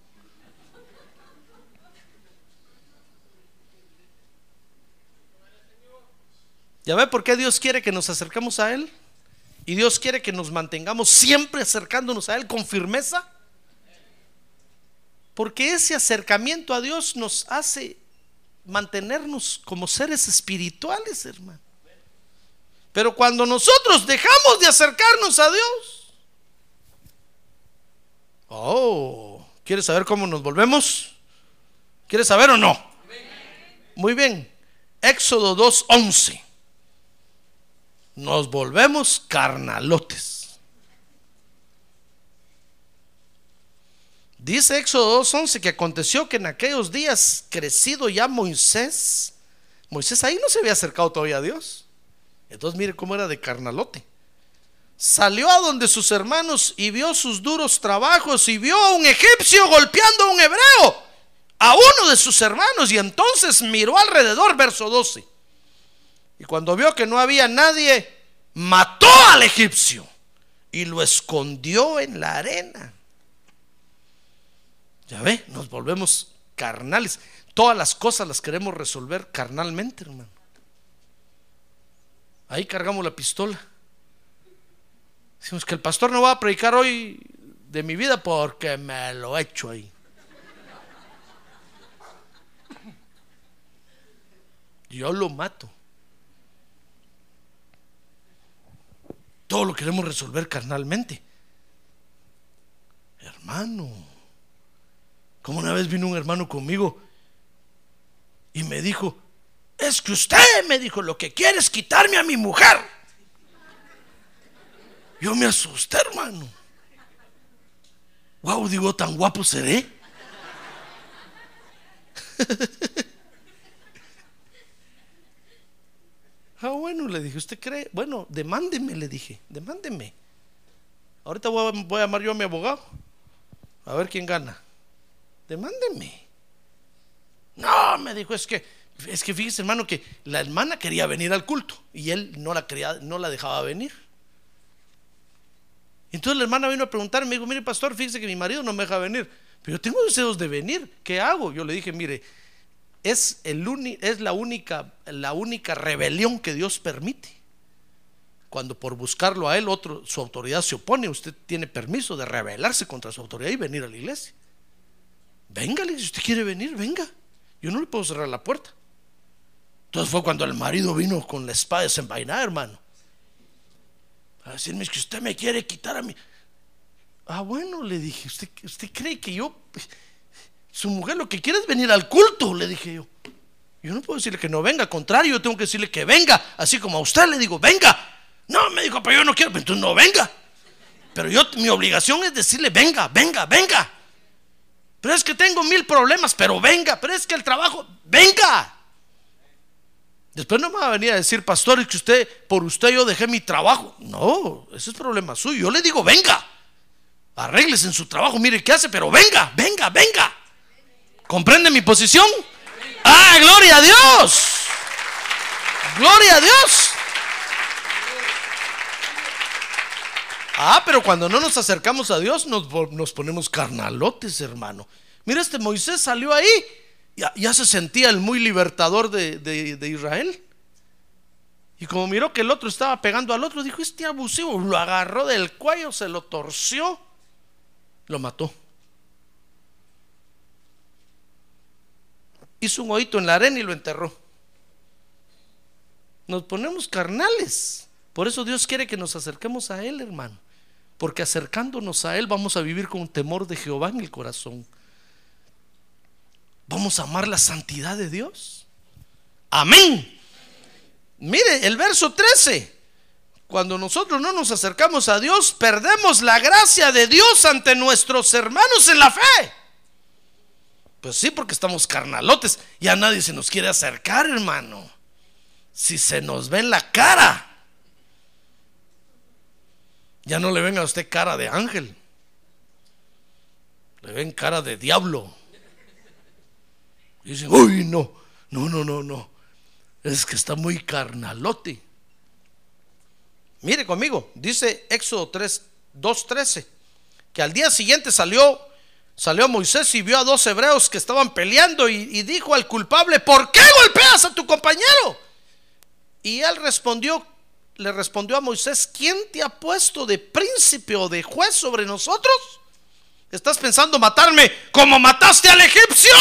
¿Ya ve por qué Dios quiere que nos acercamos a Él? Y Dios quiere que nos mantengamos siempre acercándonos a Él con firmeza. Porque ese acercamiento a Dios nos hace mantenernos como seres espirituales, hermano. Pero cuando nosotros dejamos de acercarnos a Dios, oh, ¿quieres saber cómo nos volvemos? ¿Quieres saber o no? Muy bien. Éxodo 2:11. Nos volvemos carnalotes. Dice Éxodo 2:11 que aconteció que en aquellos días, crecido ya Moisés, Moisés ahí no se había acercado todavía a Dios. Entonces mire cómo era de carnalote. Salió a donde sus hermanos y vio sus duros trabajos y vio a un egipcio golpeando a un hebreo, a uno de sus hermanos, y entonces miró alrededor, verso 12. Y cuando vio que no había nadie, mató al egipcio y lo escondió en la arena. Ya ve, nos volvemos carnales. Todas las cosas las queremos resolver carnalmente, hermano. Ahí cargamos la pistola. Decimos que el pastor no va a predicar hoy de mi vida porque me lo he hecho ahí. Yo lo mato. Todo lo queremos resolver carnalmente. Hermano, como una vez vino un hermano conmigo y me dijo, es que usted me dijo, lo que quiere es quitarme a mi mujer. Yo me asusté, hermano. Wow, digo, tan guapo seré. ah, bueno, le dije, ¿usted cree? Bueno, demándeme, le dije, demándeme. Ahorita voy a, voy a llamar yo a mi abogado. A ver quién gana. Demándeme. No, me dijo, es que, es que fíjese, hermano, que la hermana quería venir al culto y él no la quería, no la dejaba venir. Entonces la hermana vino a preguntarme, me dijo, mire pastor, fíjese que mi marido no me deja venir, pero yo tengo deseos de venir, ¿qué hago? Yo le dije, mire, es, el es la, única, la única rebelión que Dios permite. Cuando por buscarlo a él, otro, su autoridad se opone, usted tiene permiso de rebelarse contra su autoridad y venir a la iglesia. Venga, si usted quiere venir, venga. Yo no le puedo cerrar la puerta. Entonces fue cuando el marido vino con la espada desenvainada, hermano. A decirme que usted me quiere quitar a mí. Ah, bueno, le dije, ¿usted, cree que yo, su mujer lo que quiere es venir al culto? Le dije yo. Yo no puedo decirle que no venga, al contrario, yo tengo que decirle que venga, así como a usted le digo, venga. No, me dijo, pero yo no quiero, entonces no venga. Pero yo, mi obligación es decirle, venga, venga, venga. Pero es que tengo mil problemas, pero venga, pero es que el trabajo, venga. Después no me va a venir a decir, pastor, es que usted, por usted yo dejé mi trabajo. No, ese es problema suyo. Yo le digo, venga, arregles en su trabajo, mire qué hace, pero venga, venga, venga. ¿Comprende mi posición? Ah, gloria a Dios. Gloria a Dios. Ah, pero cuando no nos acercamos a Dios nos, nos ponemos carnalotes, hermano. Mira, este Moisés salió ahí ya, se sentía el muy libertador de, Israel. Y como miró que el otro estaba pegando al otro, dijo, este abusivo, lo agarró del cuello, se lo torció, lo mató. Hizo un oído en la arena y lo enterró. Nos ponemos carnales. Por eso Dios quiere que nos acerquemos a Él, hermano. Porque acercándonos a Él vamos a vivir con temor de Jehová en el corazón. ¿Vamos a amar la santidad de Dios? Amén. Mire el verso 13. Cuando nosotros no nos acercamos a Dios, perdemos la gracia de Dios ante nuestros hermanos en la fe. Pues sí, porque estamos carnalotes. Ya nadie se nos quiere acercar, hermano. Si se nos ve en la cara, ya no le ven a usted cara de ángel. Le ven cara de diablo. Y dicen, uy, no, no, no, no, no. Es que está muy carnalote. Mire conmigo, dice Éxodo 3, 2.13, que al día siguiente salió, salió Moisés y vio a dos hebreos que estaban peleando y, y dijo al culpable, ¿por qué golpeas a tu compañero? Y él respondió, le respondió a Moisés, ¿quién te ha puesto de príncipe o de juez sobre nosotros? ¿Estás pensando matarme como mataste al egipcio?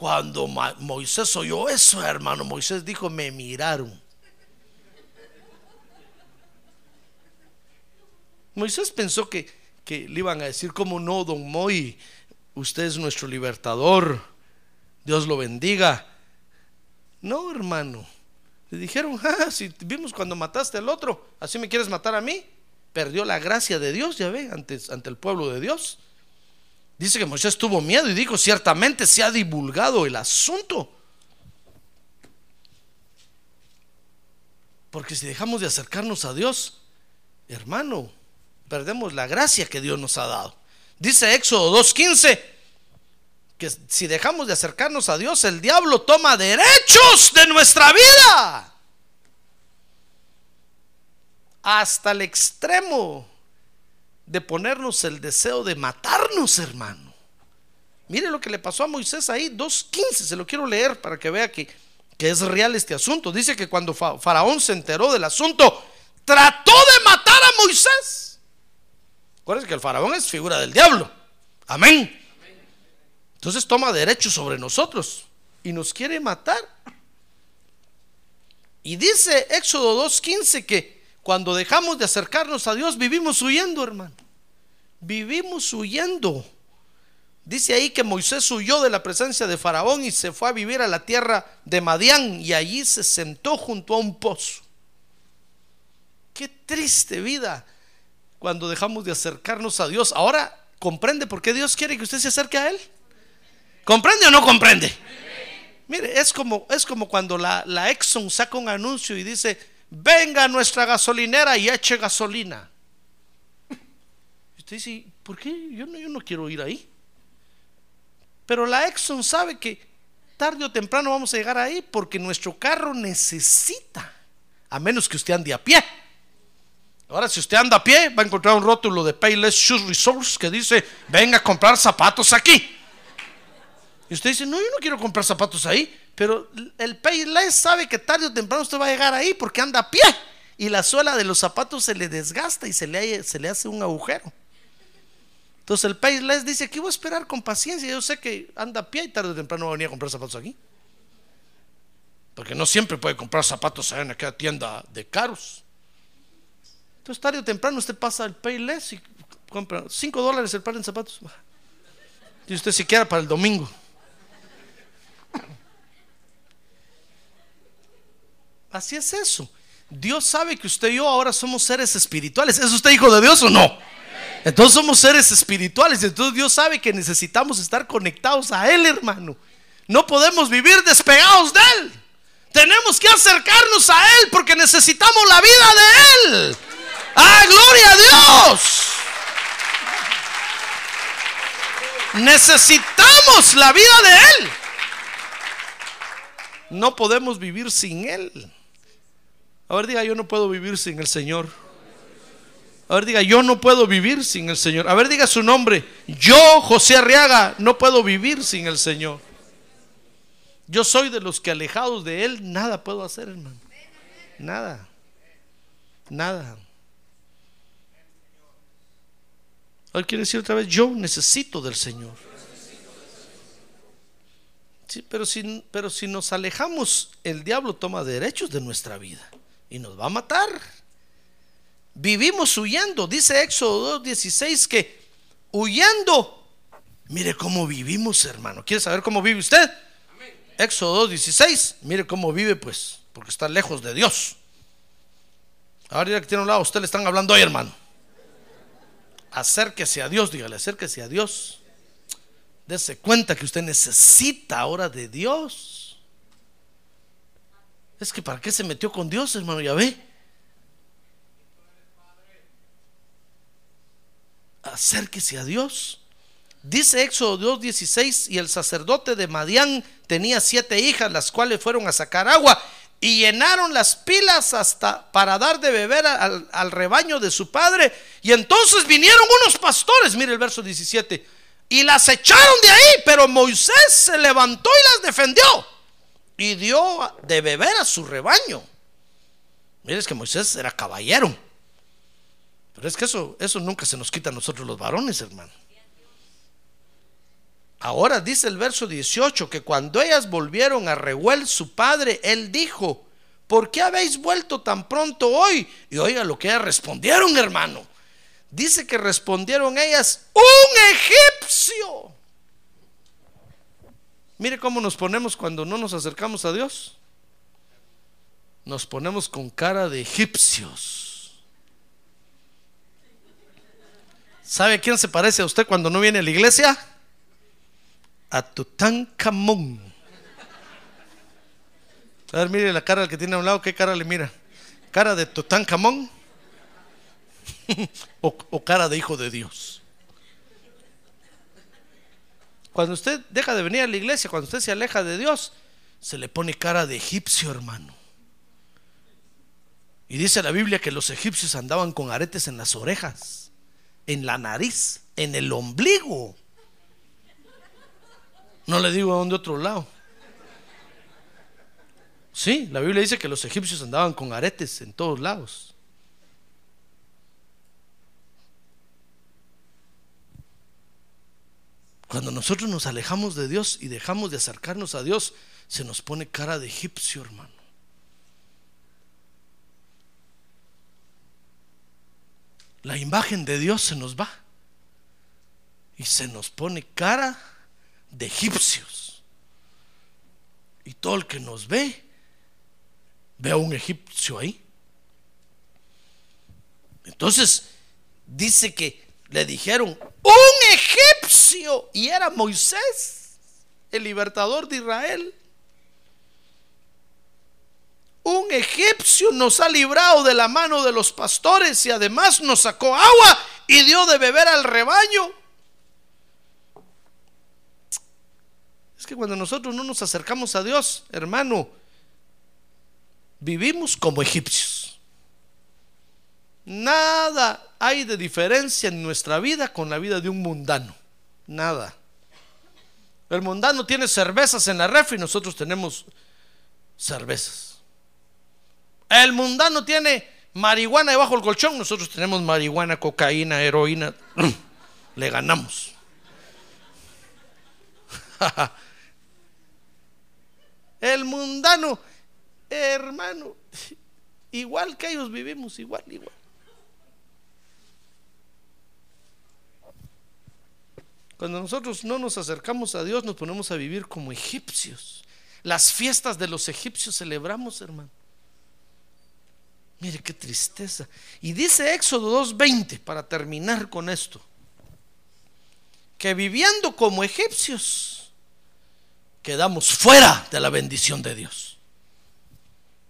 Cuando Moisés oyó eso, hermano, Moisés dijo, me miraron. Moisés pensó que, le iban a decir, ¿cómo no, don Moy? Usted es nuestro libertador. Dios lo bendiga. No, hermano. Le dijeron, ah, si vimos cuando mataste al otro, así me quieres matar a mí. Perdió la gracia de Dios, ya ve, ante el pueblo de Dios. Dice que Moisés tuvo miedo y dijo, ciertamente se ha divulgado el asunto. Porque si dejamos de acercarnos a Dios, hermano, perdemos la gracia que Dios nos ha dado. Dice Éxodo 2.15 que si dejamos de acercarnos a Dios, el diablo toma derechos de nuestra vida. Hasta el extremo de ponernos el deseo de matarnos, hermano. Mire lo que le pasó a Moisés ahí, 2.15, se lo quiero leer para que vea que, que es real este asunto. Dice que cuando Faraón se enteró del asunto, trató de matar a Moisés. Acuérdense que el faraón es figura del diablo. Amén. Entonces toma derecho sobre nosotros y nos quiere matar. Y dice Éxodo 2.15 que cuando dejamos de acercarnos a Dios vivimos huyendo, hermano. Vivimos huyendo. Dice ahí que Moisés huyó de la presencia de Faraón y se fue a vivir a la tierra de Madián y allí se sentó junto a un pozo. Qué triste vida cuando dejamos de acercarnos a Dios. Ahora comprende por qué Dios quiere que usted se acerque a Él. ¿Comprende o no comprende? Mire, es como, es como cuando la, la Exxon saca un anuncio y dice, venga a nuestra gasolinera y eche gasolina. Usted dice, ¿por qué? Yo no, yo no quiero ir ahí. Pero la Exxon sabe que tarde o temprano vamos a llegar ahí porque nuestro carro necesita, a menos que usted ande a pie. Ahora, si usted anda a pie, va a encontrar un rótulo de Payless Shoes Resource que dice, venga a comprar zapatos aquí. Y usted dice, no, yo no quiero comprar zapatos ahí. Pero el Payless sabe que tarde o temprano usted va a llegar ahí porque anda a pie. Y la suela de los zapatos se le desgasta y se le, se le hace un agujero. Entonces el Payless dice, aquí voy a esperar con paciencia. Yo sé que anda a pie y tarde o temprano va a venir a comprar zapatos aquí. Porque no siempre puede comprar zapatos en aquella tienda de caros. Entonces tarde o temprano usted pasa el Payless y compra 5 dólares el par de zapatos. Y usted si quiera para el domingo. Así es eso. Dios sabe que usted y yo ahora somos seres espirituales. ¿Es usted hijo de Dios o no? Entonces somos seres espirituales. Entonces Dios sabe que necesitamos estar conectados a Él, hermano. No podemos vivir despegados de Él. Tenemos que acercarnos a Él porque necesitamos la vida de Él. ¡Ah, gloria a Dios! Necesitamos la vida de Él. No podemos vivir sin Él. A ver, diga, yo no puedo vivir sin el Señor. A ver, diga, yo no puedo vivir sin el Señor. A ver, diga su nombre. Yo, José Arriaga, no puedo vivir sin el Señor. Yo soy de los que alejados de Él nada puedo hacer, hermano. Nada. Nada. Hoy quiere decir otra vez, yo necesito del Señor. Sí, pero pero si nos alejamos, el diablo toma derechos de nuestra vida y nos va a matar. Vivimos huyendo, dice Éxodo 2.16 que huyendo, mire cómo vivimos hermano. ¿Quiere saber cómo vive usted? Éxodo 2.16, mire cómo vive pues, porque está lejos de Dios. Ahora que tiene un lado, usted le están hablando hoy hermano. Acérquese a Dios, dígale, acérquese a Dios. Dese cuenta que usted necesita ahora de Dios. Es que ¿para qué se metió con Dios, hermano? Ya ve. Acérquese a Dios. Dice Éxodo 2.16, y el sacerdote de Madián tenía siete hijas, las cuales fueron a sacar agua y llenaron las pilas hasta para dar de beber al, al, rebaño de su padre. Y entonces vinieron unos pastores, mire el verso 17, y las echaron de ahí, pero Moisés se levantó y las defendió y dio de beber a su rebaño. Mire, es que Moisés era caballero. Pero es que eso, eso nunca se nos quita a nosotros los varones, hermano. Ahora dice el verso 18 que cuando ellas volvieron a Rehuel, su padre, él dijo, ¿por qué habéis vuelto tan pronto hoy? Y oiga lo que ellas respondieron, hermano. Dice que respondieron ellas, un egipcio Mire cómo nos ponemos cuando no nos acercamos a Dios. Nos ponemos con cara de egipcios. ¿Sabe a quién se parece a usted cuando no viene a la iglesia? A Tutankamón. A ver, mire la cara del que tiene a un lado, ¿qué cara le mira? ¿Cara de Tutankamón? o, o cara de hijo de Dios. Cuando usted deja de venir a la iglesia, cuando usted se aleja de Dios, se le pone cara de egipcio, hermano. Y dice la Biblia que los egipcios andaban con aretes en las orejas, en la nariz, en el ombligo. No le digo a dónde otro lado. Sí, la Biblia dice que los egipcios andaban con aretes en todos lados. Cuando nosotros nos alejamos de Dios y dejamos de acercarnos a Dios, se nos pone cara de egipcio, hermano. La imagen de Dios se nos va y se nos pone cara de egipcios. Y todo el que nos ve, ve a un egipcio ahí. Entonces, dice que le dijeron, un egipcio, y era Moisés, el libertador de Israel. Un egipcio nos ha librado de la mano de los pastores y además nos sacó agua y dio de beber al rebaño. Es que cuando nosotros no nos acercamos a Dios, hermano, vivimos como egipcios. Nada hay de diferencia en nuestra vida con la vida de un mundano. Nada. El mundano tiene cervezas en la refri nosotros tenemos cervezas. El mundano tiene marihuana debajo del colchón, nosotros tenemos marihuana, cocaína, heroína. Le ganamos. El mundano, hermano, igual que ellos vivimos, igual, igual. Cuando nosotros no nos acercamos a Dios, nos ponemos a vivir como egipcios. Las fiestas de los egipcios celebramos, hermano. Mire qué tristeza. Y dice Éxodo 2.20, para terminar con esto, que viviendo como egipcios, quedamos fuera de la bendición de Dios.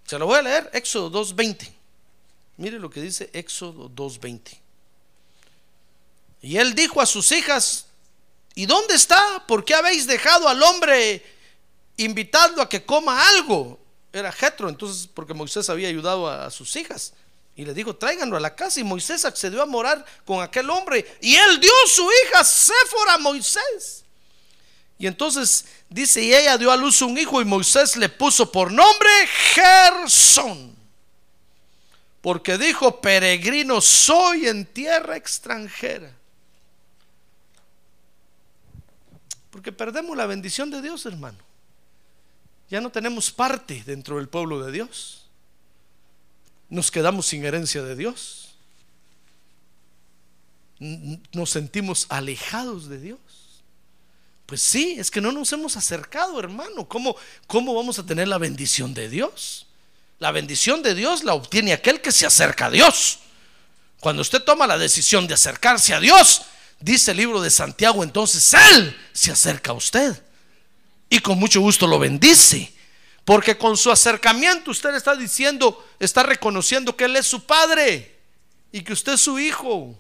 Se lo voy a leer, Éxodo 2.20. Mire lo que dice Éxodo 2.20. Y él dijo a sus hijas, ¿Y dónde está? ¿Por qué habéis dejado al hombre invitando a que coma algo? Era Jetro, entonces, porque Moisés había ayudado a, sus hijas. Y le dijo, tráiganlo a la casa. Y Moisés accedió a morar con aquel hombre. Y él dio su hija Séfora a Moisés. Y entonces dice, y ella dio a luz un hijo y Moisés le puso por nombre Gersón. Porque dijo, peregrino soy en tierra extranjera. Porque perdemos la bendición de Dios, hermano. Ya no tenemos parte dentro del pueblo de Dios. Nos quedamos sin herencia de Dios. Nos sentimos alejados de Dios. Pues sí, es que no nos hemos acercado, hermano. ¿Cómo, ¿Cómo vamos a tener la bendición de Dios? La bendición de Dios la obtiene aquel que se acerca a Dios. Cuando usted toma la decisión de acercarse a Dios, dice el libro de Santiago, entonces Él se acerca a usted y con mucho gusto lo bendice. Porque con su acercamiento usted está diciendo, está reconociendo que Él es su Padre y que usted es su Hijo.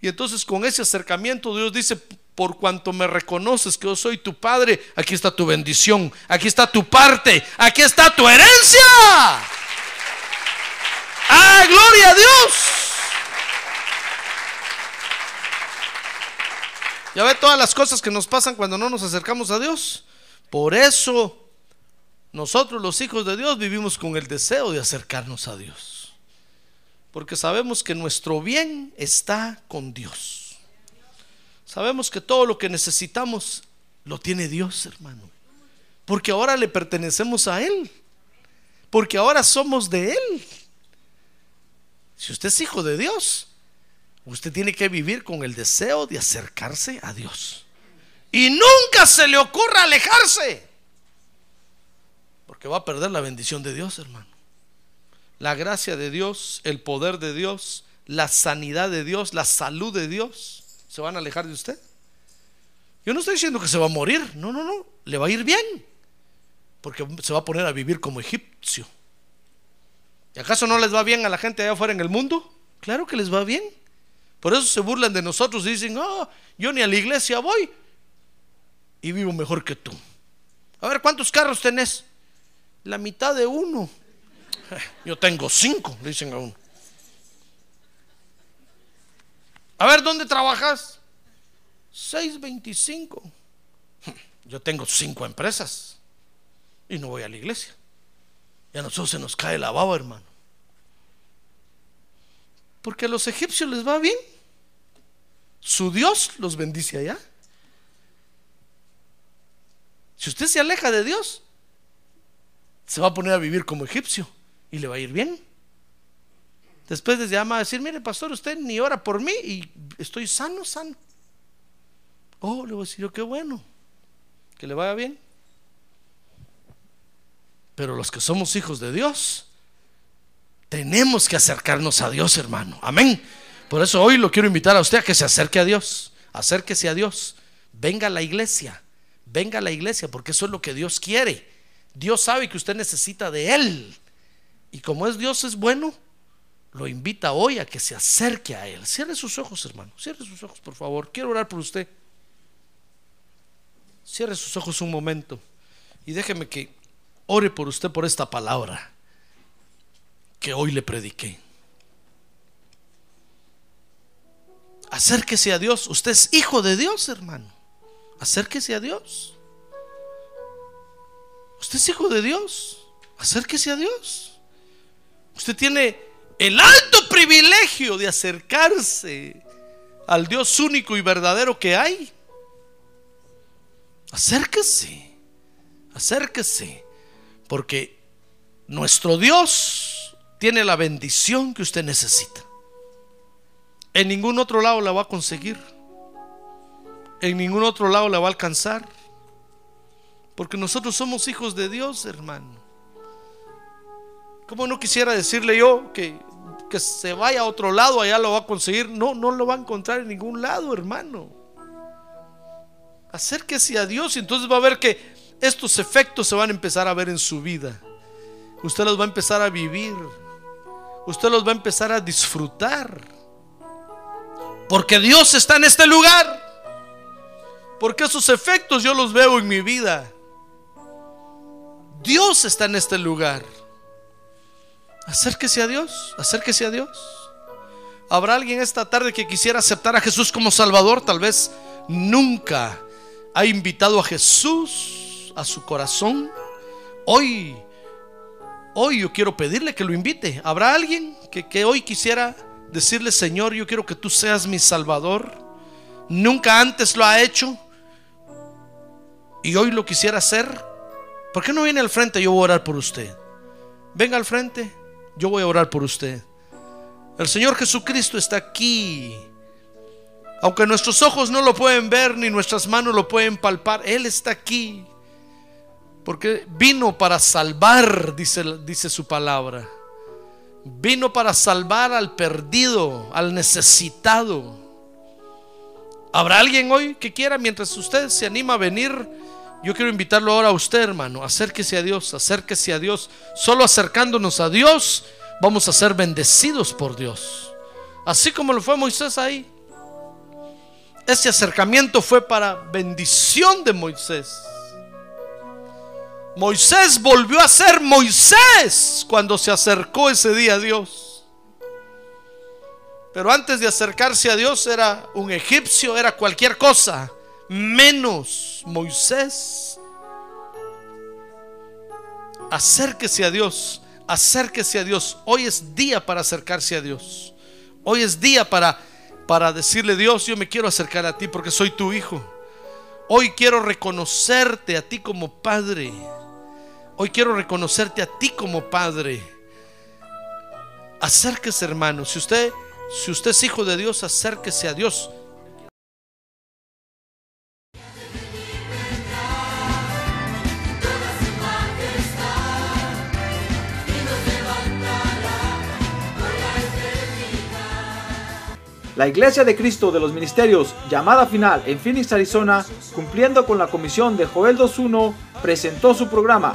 Y entonces con ese acercamiento Dios dice, por cuanto me reconoces que yo soy tu Padre, aquí está tu bendición, aquí está tu parte, aquí está tu herencia. ¡Ah, gloria a Dios! Ya ve todas las cosas que nos pasan cuando no nos acercamos a Dios. Por eso nosotros los hijos de Dios vivimos con el deseo de acercarnos a Dios. Porque sabemos que nuestro bien está con Dios. Sabemos que todo lo que necesitamos lo tiene Dios, hermano. Porque ahora le pertenecemos a Él. Porque ahora somos de Él. Si usted es hijo de Dios, Usted tiene que vivir con el deseo de acercarse a Dios. Y nunca se le ocurra alejarse. Porque va a perder la bendición de Dios, hermano. La gracia de Dios, el poder de Dios, la sanidad de Dios, la salud de Dios, ¿se van a alejar de usted? Yo no estoy diciendo que se va a morir. No, no, no. Le va a ir bien. Porque se va a poner a vivir como egipcio. ¿Y acaso no les va bien a la gente allá afuera en el mundo? Claro que les va bien. Por eso se burlan de nosotros y dicen, oh, yo ni a la iglesia voy y vivo mejor que tú. A ver, ¿cuántos carros tenés? La mitad de uno. Yo tengo cinco, le dicen a uno. A ver, ¿dónde trabajas? 625. Yo tengo cinco empresas y no voy a la iglesia. Y a nosotros se nos cae la baba, hermano. Porque a los egipcios les va bien. Su Dios los bendice allá. Si usted se aleja de Dios, se va a poner a vivir como egipcio y le va a ir bien. Después les llama a decir, mire pastor, usted ni ora por mí y estoy sano, sano. Oh, le voy a decir yo, qué bueno, que le vaya bien. Pero los que somos hijos de Dios, tenemos que acercarnos a Dios, hermano. Amén. Por eso hoy lo quiero invitar a usted a que se acerque a Dios. Acérquese a Dios. Venga a la iglesia. Venga a la iglesia porque eso es lo que Dios quiere. Dios sabe que usted necesita de Él. Y como es Dios es bueno, lo invita hoy a que se acerque a Él. Cierre sus ojos, hermano. Cierre sus ojos, por favor. Quiero orar por usted. Cierre sus ojos un momento y déjeme que ore por usted por esta palabra que hoy le prediqué. Acérquese a Dios. Usted es hijo de Dios, hermano. Acérquese a Dios. Usted es hijo de Dios. Acérquese a Dios. Usted tiene el alto privilegio de acercarse al Dios único y verdadero que hay. Acérquese, acérquese, porque nuestro Dios tiene la bendición que usted necesita. En ningún otro lado la va a conseguir. En ningún otro lado la va a alcanzar. Porque nosotros somos hijos de Dios, hermano. ¿Cómo no quisiera decirle yo que, que se vaya a otro lado, allá lo va a conseguir? No, no lo va a encontrar en ningún lado, hermano. Acérquese a Dios y entonces va a ver que estos efectos se van a empezar a ver en su vida. Usted los va a empezar a vivir. Usted los va a empezar a disfrutar. Porque Dios está en este lugar. Porque esos efectos yo los veo en mi vida. Dios está en este lugar. Acérquese a Dios, acérquese a Dios. ¿Habrá alguien esta tarde que quisiera aceptar a Jesús como Salvador? Tal vez nunca ha invitado a Jesús a su corazón. Hoy, hoy yo quiero pedirle que lo invite. ¿Habrá alguien que, que hoy quisiera decirle, Señor, yo quiero que tú seas mi Salvador? Nunca antes lo ha hecho y hoy lo quisiera hacer. ¿Por qué no viene al frente? Yo voy a orar por usted. Venga al frente, yo voy a orar por usted. El Señor Jesucristo está aquí. Aunque nuestros ojos no lo pueden ver ni nuestras manos lo pueden palpar, Él está aquí. Porque vino para salvar, dice, su palabra. Vino para salvar al perdido, al necesitado. ¿Habrá alguien hoy que quiera, mientras usted se anima a venir? Yo quiero invitarlo ahora a usted, hermano. Acérquese a Dios, acérquese a Dios. Solo acercándonos a Dios vamos a ser bendecidos por Dios. Así como lo fue Moisés ahí. Ese acercamiento fue para bendición de Moisés. Moisés volvió a ser Moisés cuando se acercó ese día a Dios. Pero antes de acercarse a Dios era un egipcio, era cualquier cosa, menos Moisés. Acérquese a Dios, acérquese a Dios. Hoy es día para acercarse a Dios. Hoy es día para para decirle, Dios, yo me quiero acercar a ti porque soy tu hijo. Hoy quiero reconocerte a ti como Padre. Hoy quiero reconocerte a ti como Padre. Acérquese, hermano. Si usted, si usted es hijo de Dios, acérquese a Dios. La Iglesia de Cristo de los Ministerios Llamada Final en Phoenix, Arizona, cumpliendo con la comisión de Joel 2.1, presentó su programa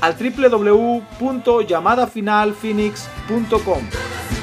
al www.llamadafinalphoenix.com.